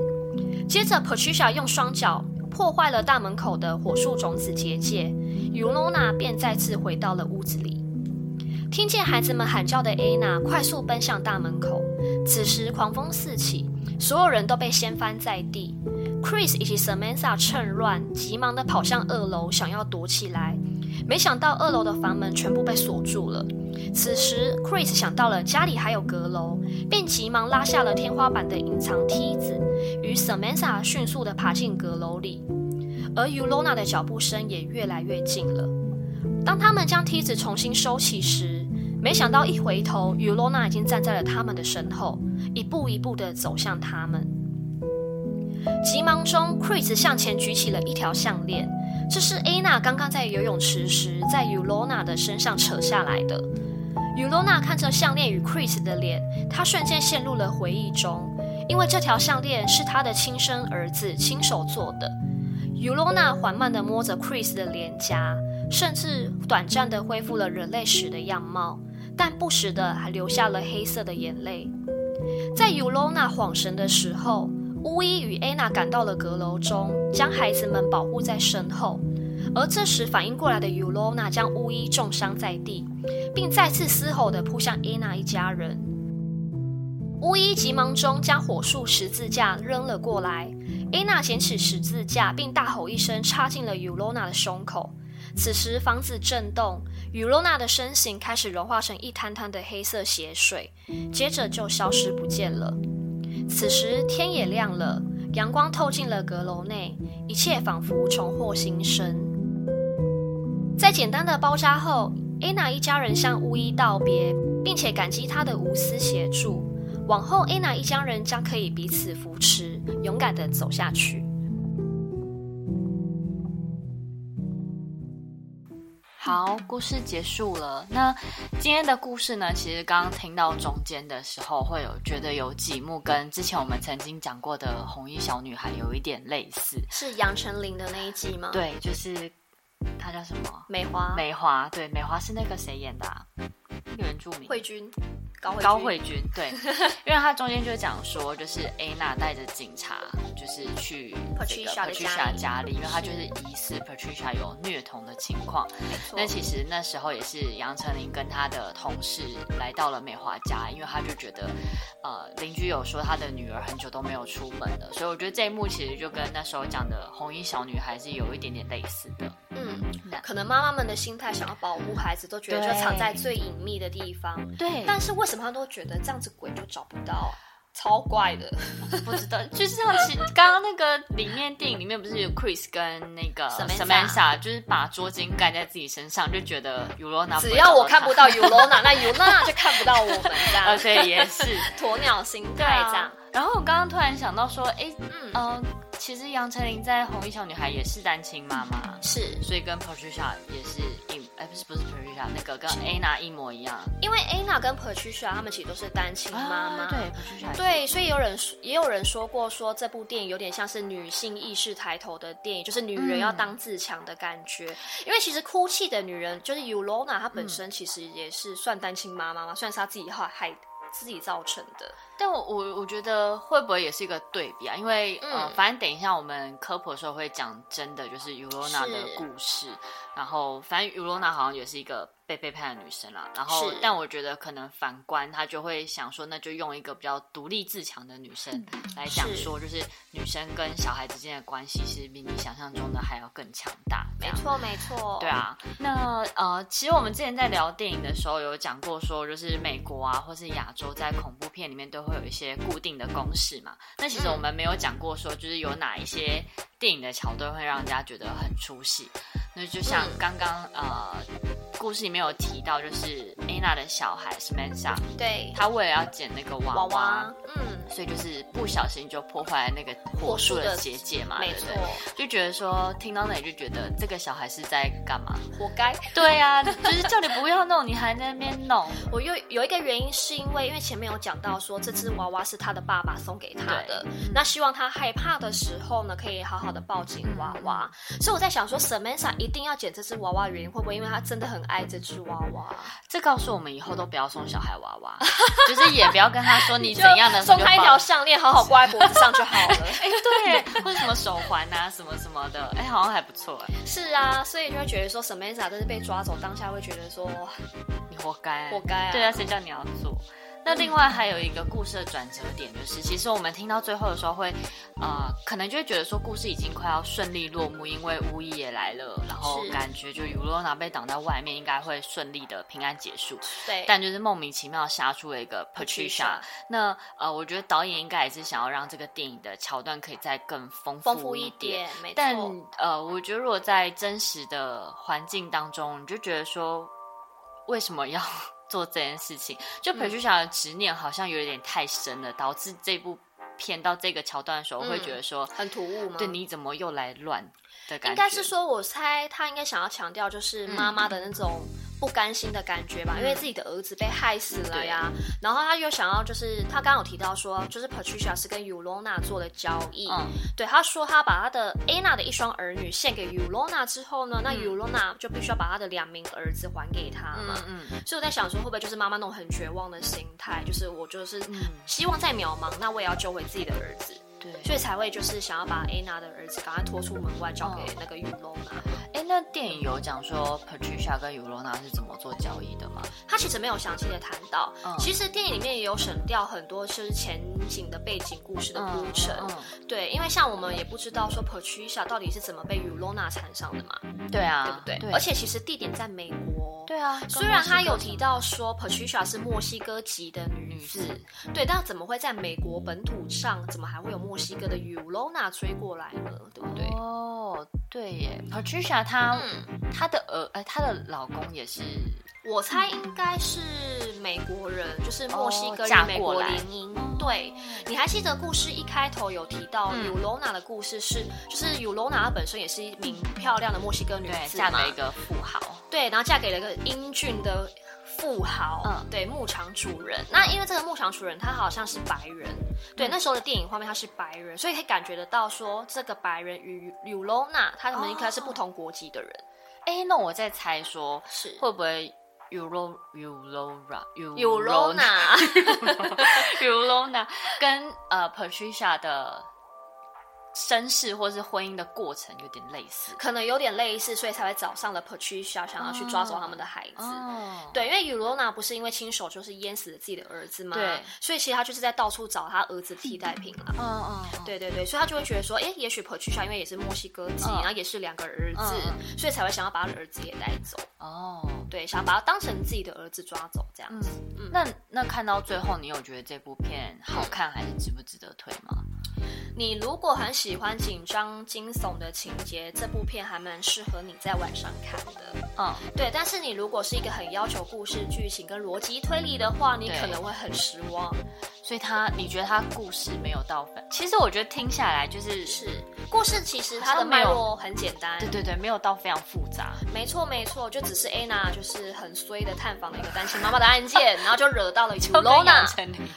接着，Patricia 用双脚破坏了大门口的火树种子结界尤诺娜便再次回到了屋子里。听见孩子们喊叫的 Anna 快速奔向大门口。此时狂风四起，所有人都被掀翻在地。Chris 以及 Samantha 趁乱急忙地跑向二楼，想要躲起来。没想到二楼的房门全部被锁住了。此时 Chris 想到了家里还有阁楼，便急忙拉下了天花板的隐藏梯子，与 Samantha 迅速地爬进阁楼里。而 Ulona 的脚步声也越来越近了。当他们将梯子重新收起时，没想到一回头，Ulona 已经站在了他们的身后，一步一步地走向他们。急忙中，Chris 向前举起了一条项链，这是 Anna 刚刚在游泳池时在 Ulona 的身上扯下来的。Ulona 看着项链与 Chris 的脸，她瞬间陷入了回忆中，因为这条项链是她的亲生儿子亲手做的。Ulona 缓慢地摸着 Chris 的脸颊，甚至短暂地恢复了人类时的样貌。但不时的还流下了黑色的眼泪。在 Ulona 恍神的时候，巫医与 Anna 赶到了阁楼中，将孩子们保护在身后。而这时反应过来的 Ulona 将巫医重伤在地，并再次嘶吼的扑向 Ana 一家人。巫医急忙中将火树十字架扔了过来，Anna 捡起十字架，并大吼一声插进了 Ulona 的胸口。此时房子震动。雨罗娜的身形开始融化成一滩滩的黑色血水，接着就消失不见了。此时天也亮了，阳光透进了阁楼内，一切仿佛重获新生。在简单的包扎后，安娜一家人向巫医道别，并且感激他的无私协助。往后，安娜一家人将可以彼此扶持，勇敢的走下去。好，故事结束了。那今天的故事呢？其实刚刚听到中间的时候，会有觉得有几幕跟之前我们曾经讲过的《红衣小女孩》有一点类似。是杨丞琳的那一季吗？对，就是她叫什么？美花。美花，对，美花是那个谁演的啊？原住民。慧君。高高慧君，对，因为他中间就讲说，就是 Anna 带着警察，就是去 Patricia 的家里，因为他就是疑似 Patricia 有虐童的情况。那其实那时候也是杨丞琳跟他的同事来到了美华家，因为他就觉得，呃，邻居有说他的女儿很久都没有出门了，所以我觉得这一幕其实就跟那时候讲的红衣小女孩是有一点点类似的。嗯，可能妈妈们的心态想要保护孩子，都觉得就藏在最隐秘的地方。对。但是为什么他都觉得这样子鬼就找不到？超怪的，不知道。就是像其刚刚那个里面电影里面不是有 Chris 跟那个 Samantha，就是把桌巾盖在自己身上，就觉得 Ulona 只要我看不到 Ulona，那 Ulona 就看不到我们这样。而且也是鸵鸟心态这样。然后我刚刚突然想到说，哎，嗯。呃其实杨丞琳在《红衣小女孩》也是单亲妈妈，是，所以跟 Patricia 也是一，哎，不是不是 Patricia，那个跟 Anna 一模一样。因为 Anna 跟 Patricia 他们其实都是单亲妈妈，啊、对 Patricia 对，所以有人也有人说过，说这部电影有点像是女性意识抬头的电影，就是女人要当自强的感觉。嗯、因为其实哭泣的女人就是 Ulona，她本身其实也是算单亲妈妈嘛，算是她自己害害自己造成的。但我我我觉得会不会也是一个对比啊？因为、嗯、呃，反正等一下我们科普的时候会讲真的，就是 Ulona 的故事。然后，反正 Ulona 好像也是一个被背叛的女生啦。然后，但我觉得可能反观她就会想说，那就用一个比较独立自强的女生来讲说，就是女生跟小孩之间的关系是比你想象中的还要更强大。没错，没错。对啊。那呃，其实我们之前在聊电影的时候有讲过，说就是美国啊，或是亚洲在恐怖片里面都会有一些固定的公式嘛。那其实我们没有讲过说，就是有哪一些电影的桥段会让人家觉得很出戏。那就像刚刚呃故事里面有提到，就是 Anna 的小孩 Samantha，对，他为了要捡那个娃娃，娃娃，嗯，所以就是不小心就破坏了那个火树的结界嘛，没错，就觉得说听到那里就觉得这个小孩是在干嘛？活该。对啊，就是叫你不要弄，你还在那边弄。我有有一个原因是因为，因为前面有讲到说这只娃娃是他的爸爸送给他的，那希望他害怕的时候呢，可以好好的抱紧娃娃。所以我在想说，Samantha 一定要捡这只娃娃的原因，会不会因为他真的很爱这只娃娃？这告诉我们以后都不要送小孩娃娃，就是也不要跟他说你怎样的，送他一条项链，好好挂在脖子上就好了。哎，对，或者什么手环啊，什么什么的，哎，好像还不错哎。是啊，所以就会觉得说，Samantha 真是被抓走，当下会觉得说，你活该，活该啊。对啊，谁叫你要做？那另外还有一个故事的转折点，就是其实我们听到最后的时候会，呃，可能就会觉得说故事已经快要顺利落幕，因为巫医也来了，然后感觉就尤罗娜被挡在外面，应该会顺利的平安结束。对，但就是莫名其妙杀出了一个 Patricia。那呃，我觉得导演应该也是想要让这个电影的桥段可以再更丰富，丰富一点。没错。但呃，我觉得如果在真实的环境当中，你就觉得说为什么要？做这件事情，就 Patricia 的执念好像有点太深了，嗯、导致这部片到这个桥段的时候，我会觉得说、嗯、很突兀吗？对，你怎么又来乱的感觉？应该是说，我猜他应该想要强调就是妈妈的那种。不甘心的感觉吧，因为自己的儿子被害死了呀。嗯、然后他又想要，就是他刚刚有提到说，就是 Patricia 是跟 Ulona 做了交易。嗯，对，他说他把他的 Anna 的一双儿女献给 Ulona 之后呢，嗯、那 Ulona 就必须要把他的两名儿子还给他嘛。嗯，嗯，所以我在想说，会不会就是妈妈那种很绝望的心态，就是我就是希望再渺茫，那我也要救回自己的儿子。对，所以才会就是想要把 Anna 的儿子赶快拖出门外，交给那个 Ulona。哎，那电影有讲说 Patricia 跟 Ulona 是怎么做交易的吗？他其实没有详细的谈到。嗯，其实电影里面也有省掉很多就是前景的背景故事的铺陈。嗯，嗯对，因为像我们也不知道说 Patricia 到底是怎么被 Ulona 缠上的嘛。对啊，对不对？对。而且其实地点在美国。对啊。虽然他有提到说 Patricia 是墨西哥籍的女子，嗯、对，但怎么会在美国本土上，怎么还会有墨西哥的 Ulona？追过来呢，对不对？哦，对耶，Patricia 她，她、嗯、的儿，哎，她的老公也是，我猜应该是美国人，嗯、就是墨西哥人美国联姻。哦、对，你还记得故事一开头有提到有罗娜的故事是，就是有罗娜她本身也是一名漂亮的墨西哥女子，嫁给一个富豪，对，然后嫁给了一个英俊的。富豪，嗯，对，牧场主人。那因为这个牧场主人他好像是白人，对，那时候的电影画面他是白人，所以可以感觉得到说这个白人与 Ulona 他们应该是不同国籍的人。哎、哦，那我在猜说，是会不会 Ulo Ulora Ulona Ulona 跟呃 Patricia 的。身世或是婚姻的过程有点类似，可能有点类似，所以才会找上了 Patricia，想要去抓走他们的孩子。哦，对，因为 Ulona 不是因为亲手就是淹死了自己的儿子吗？对，所以其实他就是在到处找他儿子替代品了。嗯嗯，对对对，所以他就会觉得说，哎，也许 Patricia 因为也是墨西哥籍，然后也是两个儿子，所以才会想要把他的儿子也带走。哦，对，想要把他当成自己的儿子抓走这样子。嗯，那那看到最后，你有觉得这部片好看还是值不值得推吗？你如果很喜欢紧张惊悚的情节，这部片还蛮适合你在晚上看的。嗯，对。但是你如果是一个很要求故事剧情跟逻辑推理的话，你可能会很失望。所以他，你觉得他故事没有到粉？其实我觉得听下来就是是故事，其实它的脉络很简单。对对对，没有到非常复杂。没错没错，就只是 Anna 就是很衰的探访了一个单亲妈妈的案件，然后就惹到了 Ulona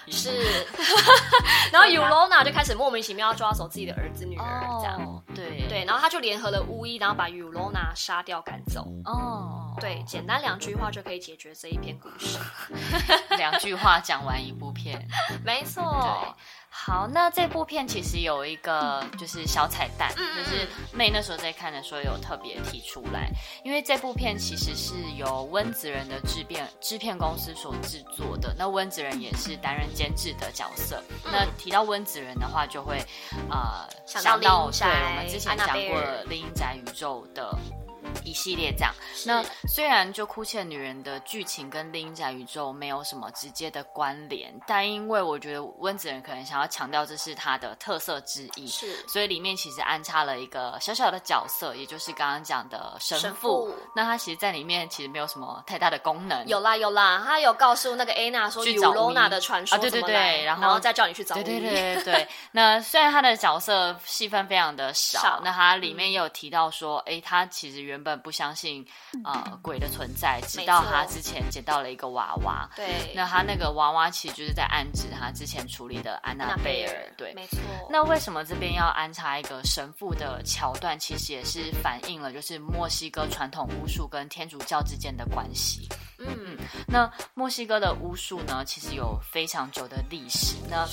是，然后 Ulona 就开始莫名其妙要抓走自己的儿子女儿，这样。对对，然后他就联合了巫医，然后把 Ulona 杀掉赶走。哦，对，简单两句话就可以解决这一篇故事。两句话讲完一部片，没错。对。好，那这部片其实有一个就是小彩蛋，嗯、就是妹那时候在看的时候有特别提出来，因为这部片其实是由温子仁的制片制片公司所制作的，那温子仁也是担任监制的角色。嗯、那提到温子仁的话，就会呃想到，对我们之前讲过的《厉阴宅宇宙》的一系列这样。那虽然就哭泣的女人的剧情跟厉阴宅宇宙没有什么直接的关联，但因为我觉得温子仁可能想要强调这是他的特色之一，是，所以里面其实安插了一个小小的角色，也就是刚刚讲的神父。神父那他其实在里面其实没有什么太大的功能。有啦有啦，他有告诉那个 Anna 说尤罗娜的传说、啊、对对对，然后，然后再叫你去找。对对对对对。那虽然他的角色戏份非常的少，少那他里面也有提到说，哎、嗯，他其实原本不相信呃鬼的存在，直到他之前捡到了一个娃娃。对。那他那个娃娃其实就是在暗指他之前处理的安娜贝尔。对，没错。那为什么这边要安插一个神父的桥段？其实也是反映了就是墨西哥传统巫术跟天主教之间的关系。嗯，那墨西哥的巫术呢，其实有非常久的历史。那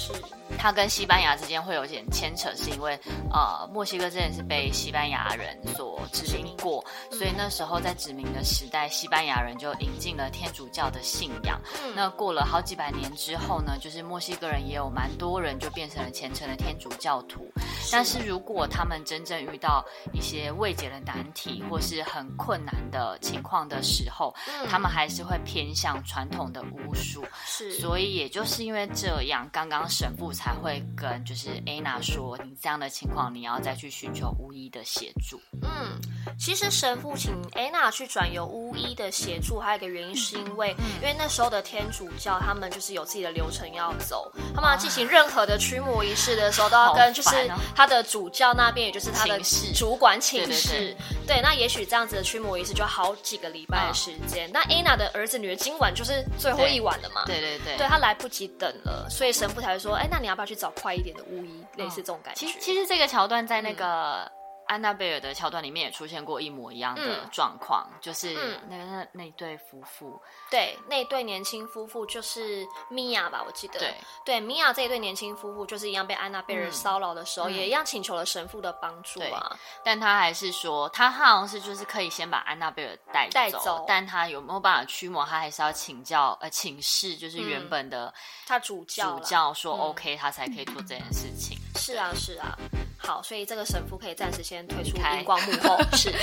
它跟西班牙之间会有点牵扯，是因为呃，墨西哥之前是被西班牙人所殖民过，所以那时候在殖民的时代，西班牙人就引进了天主教的信仰。那过了好几百年之后呢，就是墨西哥人也有蛮多人就变成了虔诚的天主教徒。但是如果他们真正遇到一些未解的难题或是很困难的情况的时候，他们还是。会偏向传统的巫术，是，所以也就是因为这样，刚刚神父才会跟就是 Anna 说，你这样的情况，你要再去寻求巫医的协助。嗯，其实神父请安娜去转由巫医的协助，还有一个原因是因为，嗯、因为那时候的天主教他们就是有自己的流程要走，他们要进行任何的驱魔仪式的时候，都要跟就是他的主教那边，也就是他的主管请示。对，那也许这样子的驱魔仪式就好几个礼拜的时间。嗯、那安娜的。儿子女儿今晚就是最后一晚了嘛？对对对，对他来不及等了，所以神父才会说：“哎，那你要不要去找快一点的巫医？”类似这种感觉。其实，其实这个桥段在那个。嗯安娜贝尔的桥段里面也出现过一模一样的状况，嗯、就是那个那那对夫妇，对，那对年轻夫妇就是米娅吧，我记得，对，对，米娅这一对年轻夫妇就是一样被安娜贝尔骚扰的时候，嗯、也一样请求了神父的帮助啊，但他还是说，他好像是就是可以先把安娜贝尔带走，带走，但他有没有办法驱魔，他还是要请教呃请示，就是原本的、嗯、他主教主教说 OK，、嗯、他才可以做这件事情。是啊，是啊。好，所以这个神父可以暂时先退出荧光幕后。是。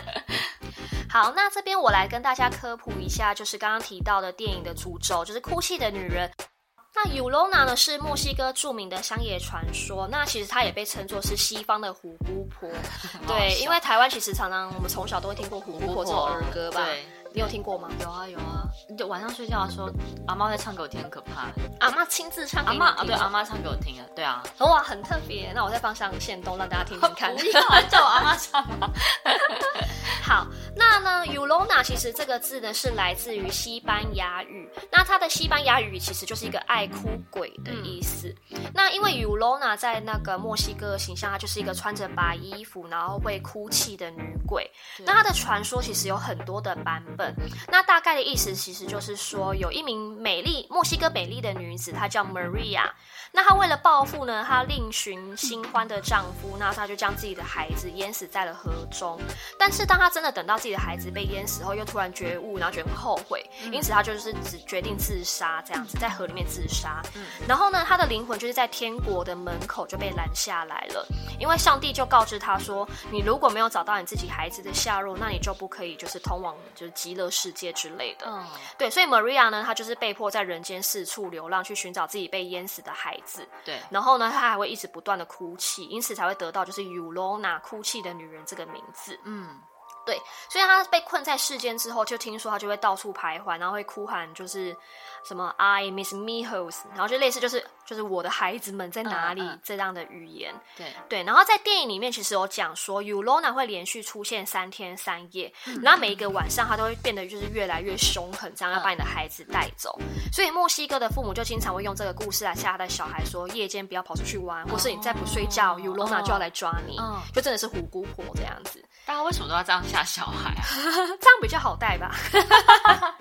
好，那这边我来跟大家科普一下，就是刚刚提到的电影的主咒，就是哭泣的女人。那 Ulona 呢，是墨西哥著名的乡野传说，那其实它也被称作是西方的虎姑婆。对，因为台湾其实常常我们从小都会听过虎姑婆这种儿歌吧。对。你有听过吗？有啊有啊，你就晚上睡觉的时候，阿妈在唱给我听，很可怕。阿妈亲自唱给你听。阿妈啊，对，阿妈唱给我听的，对啊。哇，很特别。那我再放上线动，让大家听听看。不要叫我阿妈唱。好，那呢，Yulona 其实这个字呢是来自于西班牙语，那它的西班牙语其实就是一个爱哭鬼的意思。嗯、那因为 Yulona 在那个墨西哥的形象，它就是一个穿着白衣服，然后会哭泣的女鬼。那它的传说其实有很多的版本。那大概的意思其实就是说，有一名美丽墨西哥美丽的女子，她叫 Maria。那她为了报复呢，她另寻新欢的丈夫，那她就将自己的孩子淹死在了河中。但是当她真的等到自己的孩子被淹死后，又突然觉悟，然后觉得很后悔，因此他就是只决定自杀，这样子在河里面自杀。嗯然后呢，他的灵魂就是在天国的门口就被拦下来了，因为上帝就告知他说，你如果没有找到你自己孩子的下落，那你就不可以就是通往就是极乐世界之类的。嗯，对，所以 Maria 呢，她就是被迫在人间四处流浪，去寻找自己被淹死的孩子。对，然后呢，她还会一直不断的哭泣，因此才会得到就是 Yulona 哭泣的女人这个名字。嗯。对，所以他被困在世间之后，就听说他就会到处徘徊，然后会哭喊，就是什么 I miss me h o s 然后就类似就是就是我的孩子们在哪里、嗯嗯、这样的语言。对对，然后在电影里面其实有讲说，Yulona 会连续出现三天三夜，嗯、然后每一个晚上他都会变得就是越来越凶狠，这样要把你的孩子带走。嗯、所以墨西哥的父母就经常会用这个故事来吓他的小孩，说夜间不要跑出去玩，或是你再不睡觉、哦、，Yulona 就要来抓你，嗯、就真的是虎姑婆这样子。大家为什么都要这样吓小孩啊？这样比较好带吧。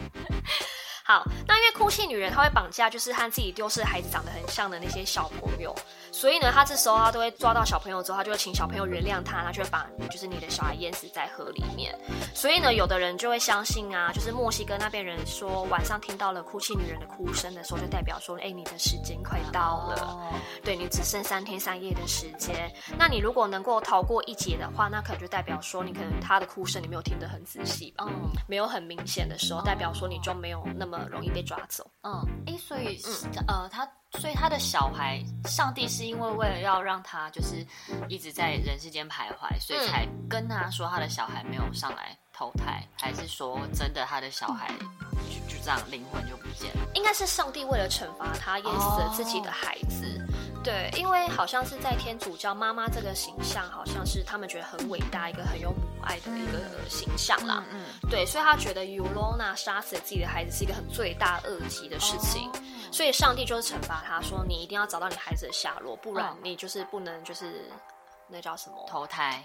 好，那因为哭泣女人她会绑架，就是和自己丢失的孩子长得很像的那些小朋友，所以呢，她这时候她都会抓到小朋友之后，她就会请小朋友原谅她，她就会把就是你的小孩淹死在河里面。所以呢，有的人就会相信啊，就是墨西哥那边人说晚上听到了哭泣女人的哭声的时候，就代表说，哎，你的时间快到了，对，你只剩三天三夜的时间。那你如果能够逃过一劫的话，那可能就代表说你可能她的哭声你没有听得很仔细吧，嗯，没有很明显的时候，代表说你就没有那么。呃，容易被抓走。嗯，哎，所以，嗯，呃，他，所以他的小孩，上帝是因为为了要让他就是一直在人世间徘徊，所以才跟他说他的小孩没有上来投胎，还是说真的他的小孩就就这样灵魂就不见了？应该是上帝为了惩罚他淹死了自己的孩子。哦对，因为好像是在天主教，妈妈这个形象好像是他们觉得很伟大，一个很有母爱的一个形象啦。嗯，嗯对，所以他觉得尤罗娜杀死自己的孩子是一个很罪大恶极的事情，哦、所以上帝就是惩罚他说，你一定要找到你孩子的下落，不然你就是不能就是那叫什么投胎。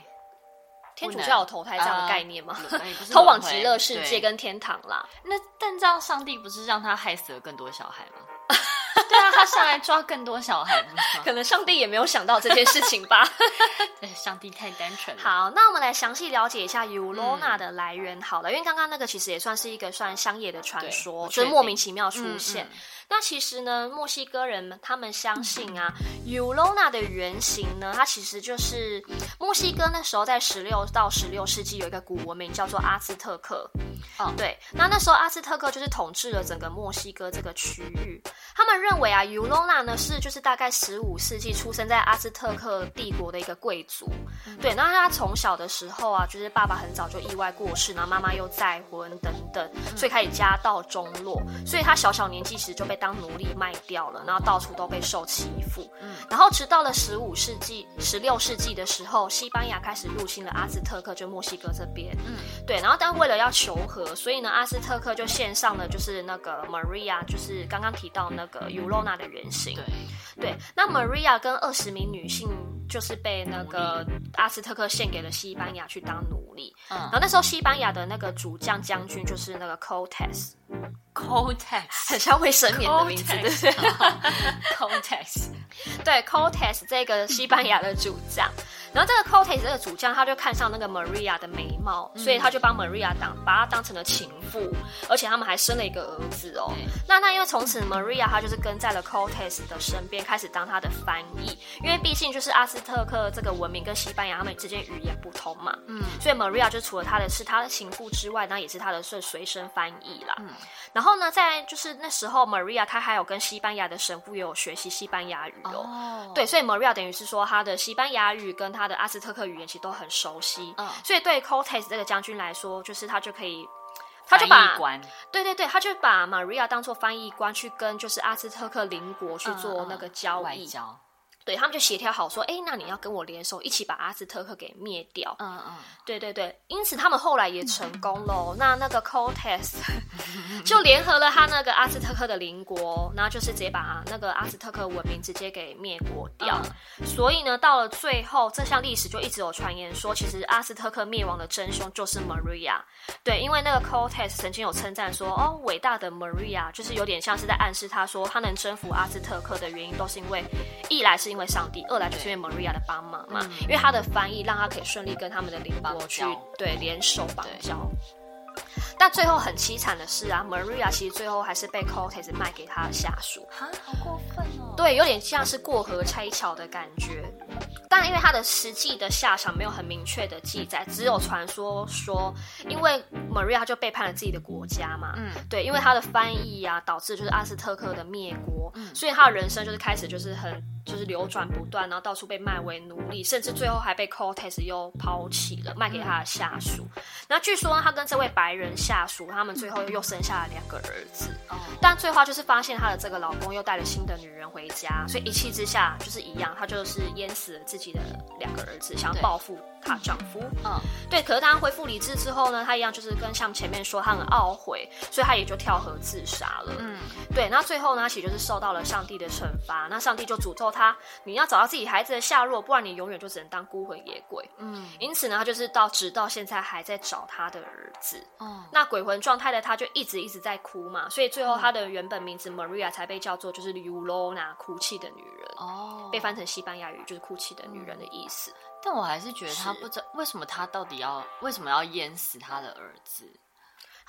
天主教有投胎这样的概念吗？呃、通往极乐世界跟天堂啦。那但这样上帝不是让他害死了更多小孩吗？对上来抓更多小孩，可能上帝也没有想到这件事情吧。对，上帝太单纯了。好，那我们来详细了解一下尤罗娜的来源。好了，因为刚刚那个其实也算是一个算乡野的传说，就是莫名其妙出现。嗯嗯那其实呢，墨西哥人们他们相信啊，尤罗娜的原型呢，它其实就是墨西哥那时候在十六到十六世纪有一个古文明叫做阿兹特克。哦，对，那那时候阿兹特克就是统治了整个墨西哥这个区域。他们认为啊，尤罗娜呢是就是大概十五世纪出生在阿兹特克帝国的一个贵族。对，那他从小的时候啊，就是爸爸很早就意外过世，然后妈妈又再婚等等，所以开始家道中落，所以他小小年纪时就被当奴隶卖掉了，然后到处都被受欺负。嗯，然后直到了十五世纪、十六世纪的时候，西班牙开始入侵了阿兹特克，就墨西哥这边。嗯，对，然后但为了要求和，所以呢，阿兹特克就献上了就是那个 Maria，就是刚刚提到那个尤罗娜的原型。对，对，那 Maria 跟二十名女性就是被那个阿斯特克献给了西班牙去当奴隶。嗯，然后那时候西班牙的那个主将将军就是那个 Cortes，Cortes 很像卫生棉的名字，对不对？Cortes，对 Cortes 这个西班牙的主将，然后这个 Cortes 这个主将他就看上那个 Maria 的美貌，嗯、所以他就帮 Maria 当把她当成了情妇，而且他们还生了一个儿子哦。那那因为从此 Maria 她就是跟在了 Cortes 的身边，开始当他的翻译，因为毕竟就是阿斯特克这个文明跟西班牙他们之间语言不通嘛，嗯，所以 Maria 就除了他的是他的情妇之外，那也是他的是随身翻译啦，嗯。然后呢，在就是那时候，Maria 她还有跟西班牙的神父也有学习西班牙语哦。Oh. 对，所以 Maria 等于是说，她的西班牙语跟她的阿兹特克语言其实都很熟悉。嗯，oh. 所以对 Cortes 这个将军来说，就是他就可以，他就把对对对，他就把 Maria 当做翻译官去跟就是阿兹特克邻国去做那个交易。Uh, uh, 对，他们就协调好说，哎，那你要跟我联手，一起把阿兹特克给灭掉。嗯嗯，对对对，因此他们后来也成功了。那那个 Cortes 就联合了他那个阿兹特克的邻国，然后就是直接把那个阿兹特克文明直接给灭国掉。嗯、所以呢，到了最后，这项历史就一直有传言说，其实阿兹特克灭亡的真凶就是 Maria。对，因为那个 Cortes 曾经有称赞说，哦，伟大的 Maria，就是有点像是在暗示他说，他能征服阿兹特克的原因，都是因为一来是因为上帝，二来就是因为 Maria 的帮忙嘛，嗯、因为他的翻译让他可以顺利跟他们的邻国去对联手绑交。但最后很凄惨的是啊，Maria 其实最后还是被 Cortes 卖给他的下属。哈，好过分哦！对，有点像是过河拆桥的感觉。但因为他的实际的下场没有很明确的记载，只有传说说，因为 Maria 就背叛了自己的国家嘛。嗯，对，因为他的翻译啊，导致就是阿斯特克的灭国，嗯、所以他的人生就是开始就是很。就是流转不断，然后到处被卖为奴隶，甚至最后还被 Cortes 又抛弃了，卖给他的下属。那据说他跟这位白人下属，他们最后又生下了两个儿子。但最后就是发现他的这个老公又带了新的女人回家，所以一气之下就是一样，他就是淹死了自己的两个儿子，想要报复她丈夫。嗯，对。可是当他恢复理智之后呢，她一样就是跟像前面说她很懊悔，所以她也就跳河自杀了。嗯，对。那最后呢，他其实就是受到了上帝的惩罚。那上帝就诅咒她。你要找到自己孩子的下落，不然你永远就只能当孤魂野鬼。嗯，因此呢，她就是到直到现在还在找她的儿子。哦，那鬼魂状态的她就一直一直在哭嘛，所以最后她的原本名字 Maria 才被叫做就是 Llorona 哭泣的女人。哦，被翻成西班牙语就是哭泣的女人的意思。但我还是觉得他不知道为什么他到底要为什么要淹死他的儿子。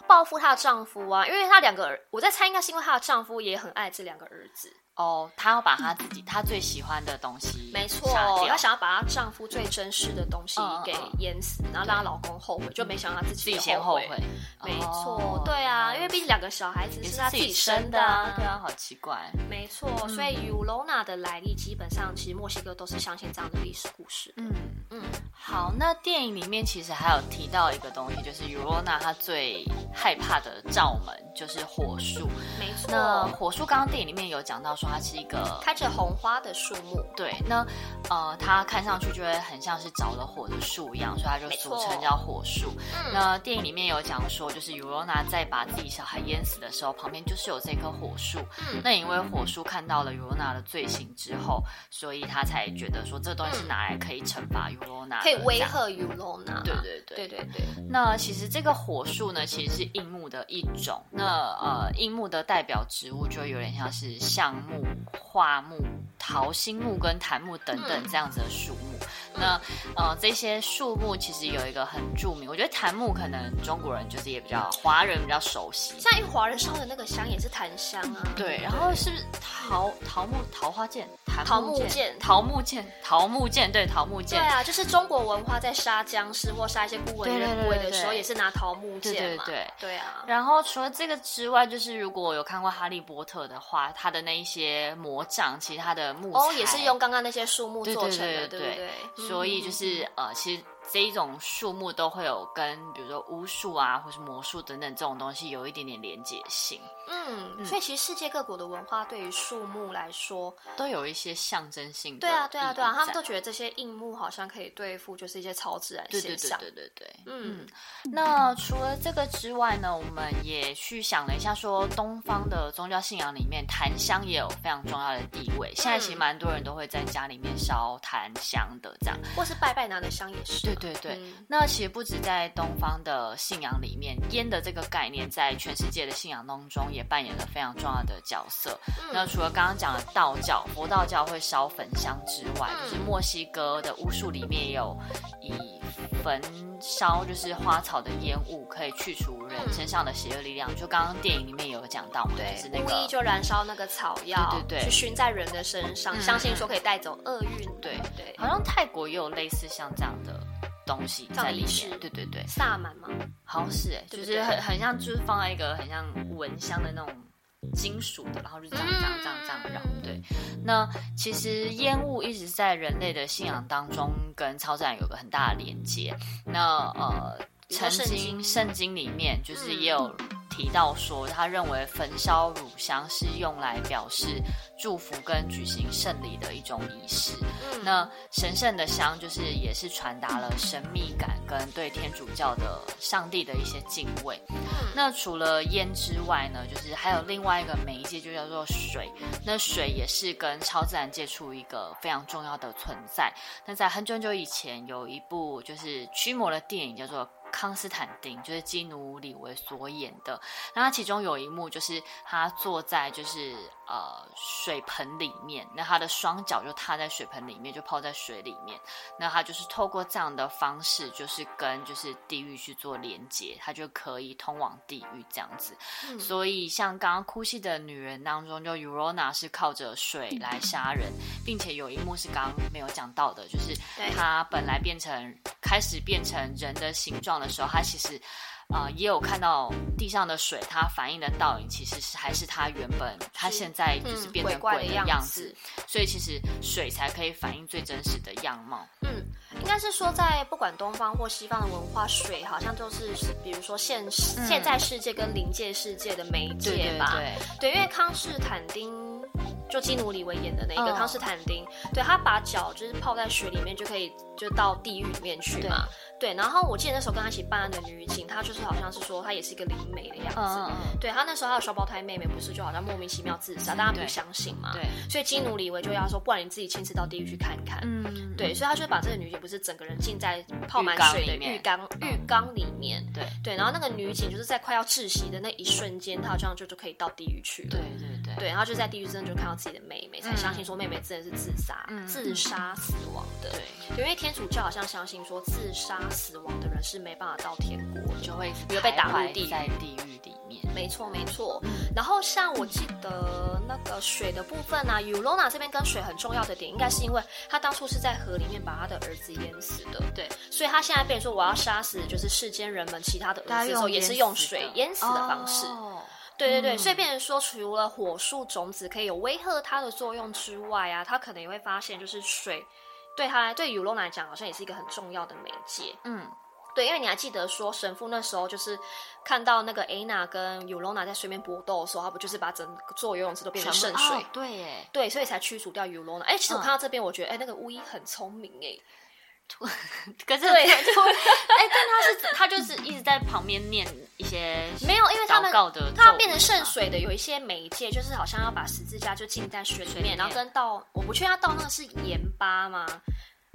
报复她的丈夫啊，因为她两个儿，我在猜应该是因为她的丈夫也很爱这两个儿子。哦，她要把她自己她最喜欢的东西，没错，她想要把她丈夫最珍视的东西给淹死，然后让她老公后悔，就没想到她自己先后悔。没错，对啊，因为毕竟两个小孩子是她自己生的，对啊，好奇怪。没错，所以 Llorona 的来历基本上其实墨西哥都是相信这样的历史故事。嗯嗯，好，那电影里面其实还有提到一个东西，就是 Llorona 她最害怕的罩门就是火树。没错，那火树刚刚电影里面有讲到说。它是一个开着红花的树木，对，那呃，它看上去就会很像是着了火的树一样，所以它就俗称叫火树。嗯、那电影里面有讲说，就是 Llorona 在把自己小孩淹死的时候，旁边就是有这棵火树。嗯，那因为火树看到了 Llorona 的罪行之后，所以他才觉得说这东西是拿来可以惩罚 Llorona，可以威吓 Llorona。对对对对对对。那其实这个火树呢，其实是樱木的一种。那呃，樱木的代表植物就有点像是橡木。樺木、桃心木跟檀木等等这样子的树木。那呃，这些树木其实有一个很著名，我觉得檀木可能中国人就是也比较华人比较熟悉，像因为华人烧的那个香也是檀香啊。对，然后是桃桃木桃花剑？桃木剑，桃木剑，桃木剑，对，桃木剑。对啊，就是中国文化在杀僵尸或杀一些不为人不为的时候，也是拿桃木剑嘛。对对对，对啊。然后除了这个之外，就是如果有看过《哈利波特》的话，他的那一些魔杖，其实它的木材哦，也是用刚刚那些树木做成的，对不对？所以就是呃，其实。这一种树木都会有跟比如说巫术啊，或是魔术等等这种东西有一点点连结性。嗯，嗯，所以其实世界各国的文化对于树木来说都有一些象征性的。对啊，对啊，对啊，他们都觉得这些硬木好像可以对付就是一些超自然现象。对对对对对对。嗯，那除了这个之外呢，我们也去想了一下，说东方的宗教信仰里面檀香也有非常重要的地位。现在其实蛮多人都会在家里面烧檀香的，这样，或是拜拜拿的香也是。对。对对，嗯、那其实不止在东方的信仰里面，烟的这个概念在全世界的信仰当中也扮演了非常重要的角色。嗯、那除了刚刚讲的道教、佛道教会烧焚香之外，嗯、就是墨西哥的巫术里面也有以焚烧就是花草的烟雾可以去除人身上的邪恶力量。就刚刚电影里面有讲到嘛，对，就是那个巫医就燃烧那个草药，对对对，去熏在人的身上，嗯、相信说可以带走厄运。对对，好像泰国也有类似像这样的。东西在里面，对对对，萨满吗？好像是哎，就是很很像，就是放在一个很像蚊香的那种金属的，然后就这样这样这样这样绕。对，那其实烟雾一直在人类的信仰当中跟超自然有个很大的连接。那呃，曾经圣经里面就是也有。提到说，他认为焚烧乳香是用来表示祝福跟举行圣礼的一种仪式。嗯、那神圣的香就是也是传达了神秘感跟对天主教的上帝的一些敬畏。嗯、那除了烟之外呢，就是还有另外一个媒介，就叫做水。那水也是跟超自然接触一个非常重要的存在。那在很久很久以前，有一部就是驱魔的电影，叫做。康斯坦丁就是基努里维所演的，那他其中有一幕就是他坐在就是呃水盆里面，那他的双脚就踏在水盆里面，就泡在水里面，那他就是透过这样的方式，就是跟就是地狱去做连接，他就可以通往地狱这样子。嗯、所以像刚刚哭泣的女人当中，就 Llorona 是靠着水来杀人，并且有一幕是刚刚没有讲到的，就是他本来变成开始变成人的形状。的时候，他其实啊、呃、也有看到地上的水，它反映的倒影其实是还是他原本他现在就是变成鬼的样子，所以其实水才可以反映最真实的样貌。嗯，应该是说在不管东方或西方的文化，水好像就是比如说现现在世界跟灵界世界的媒介吧？对对对，对，因为康斯坦丁。就基努里维演的那个、嗯、康斯坦丁，对，他把脚就是泡在水里面就可以就到地狱里面去嘛。对，然后我记得那时候跟他一起办案的女警，她就是好像是说她也是一个灵媒的样子。嗯、对，她那时候她的双胞胎妹妹不是就好像莫名其妙自杀，大家不相信嘛。对，所以基努里维就要说，不然你自己亲自到地狱去看看。嗯，对，所以他就把这个女警不是整个人浸在泡满水的浴缸浴缸里面。对对，然后那个女警就是在快要窒息的那一瞬间，她好像就就可以到地狱去了。对对对，对，然后就在地狱真的就看到自己的妹妹，才相信说妹妹真的是自杀自杀死亡的。对，因为天主教好像相信说自杀。死亡的人是没办法到天国，就会比如被打入地在地狱里面。没错，没错。然后像我记得那个水的部分啊，Ulona 这边跟水很重要的点，应该是因为他当初是在河里面把他的儿子淹死的。对，所以他现在变成说我要杀死就是世间人们其他的儿子的时候，也是用水淹死的方式。哦、对对对，嗯、所以变成说除了火树种子可以有威吓它的作用之外啊，他可能也会发现就是水。对他对尤罗娜来讲，好像也是一个很重要的媒介。嗯，对，因为你还记得说神父那时候就是看到那个艾娜跟尤罗娜在水面搏斗的时候，他不就是把整座游泳池都变成圣水？哦、对，耶，对，所以才驱除掉尤罗娜。哎，其实我看到这边，我觉得哎、嗯，那个巫医很聪明哎。可是对，哎，但他是他就是一直在旁边念一些没有，因为他们他变成圣水的有一些媒介，就是好像要把十字架就浸在水里面，然后跟倒，我不确定他倒那个是盐巴吗？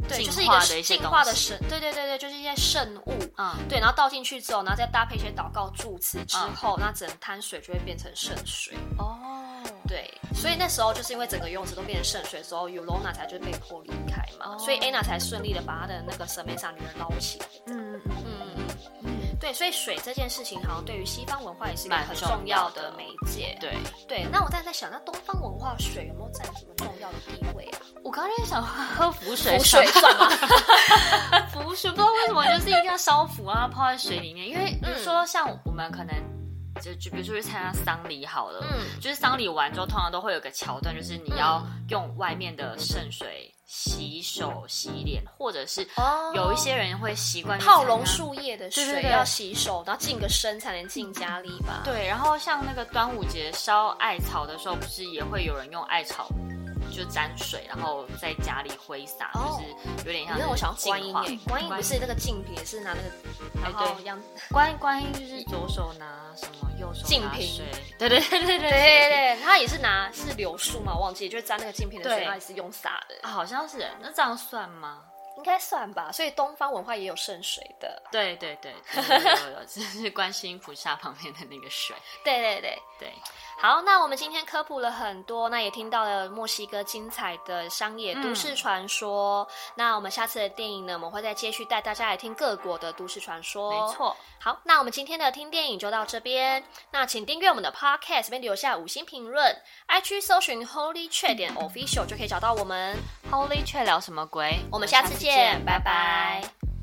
对，就是一个净化的神，对对对对，就是一些圣物，嗯，对，然后倒进去之后，然后再搭配一些祷告祝词之后，那整滩水就会变成圣水哦。对，所以那时候就是因为整个游泳池都变成圣水的时候，Ulona 才就被迫离开嘛，oh. 所以 Anna 才顺利的把她的那个神梅莎女人捞起来。嗯嗯嗯嗯，对，所以水这件事情好像对于西方文化也是一个很重要的媒介。对对，那我在在想，那东方文化水有没有占什么重要的地位啊？我刚刚在想喝浮水，浮水算吗？浮水 不知道为什么就是一定要烧浮啊，泡在水里面，因为比如说像我们可能。就就比如说去参加丧礼好了，嗯，就是丧礼完之后，通常都会有个桥段，就是你要用外面的圣水洗手、洗脸，或者是有一些人会习惯泡榕树叶的水要洗手，然后净个身才能进家里吧？对。然后像那个端午节烧艾草的时候，不是也会有人用艾草就沾水，然后在家里挥洒，就是有点像。因为我想要观音耶，观音不是那个净瓶，也是拿那个，然后一样。观观音就是左手拿什么？右手净瓶，对对对对对对对，他也是拿是柳树嘛，我忘记，就是沾那个净瓶的水，他也是用洒的，啊，好像是，那这样算吗？应该算吧，所以东方文化也有圣水的，对对对，有有有，就是观世音菩萨旁边的那个水，对对对对。好，那我们今天科普了很多，那也听到了墨西哥精彩的商业都市传说。嗯、那我们下次的电影呢，我们会再继续带大家来听各国的都市传说。没错。好，那我们今天的听电影就到这边。那请订阅我们的 Podcast，这边留下五星评论。IG 搜寻 Holy Chat 点 Official 就可以找到我们。Holy Chat 聊什么鬼？我们下次见，次见拜拜。拜拜。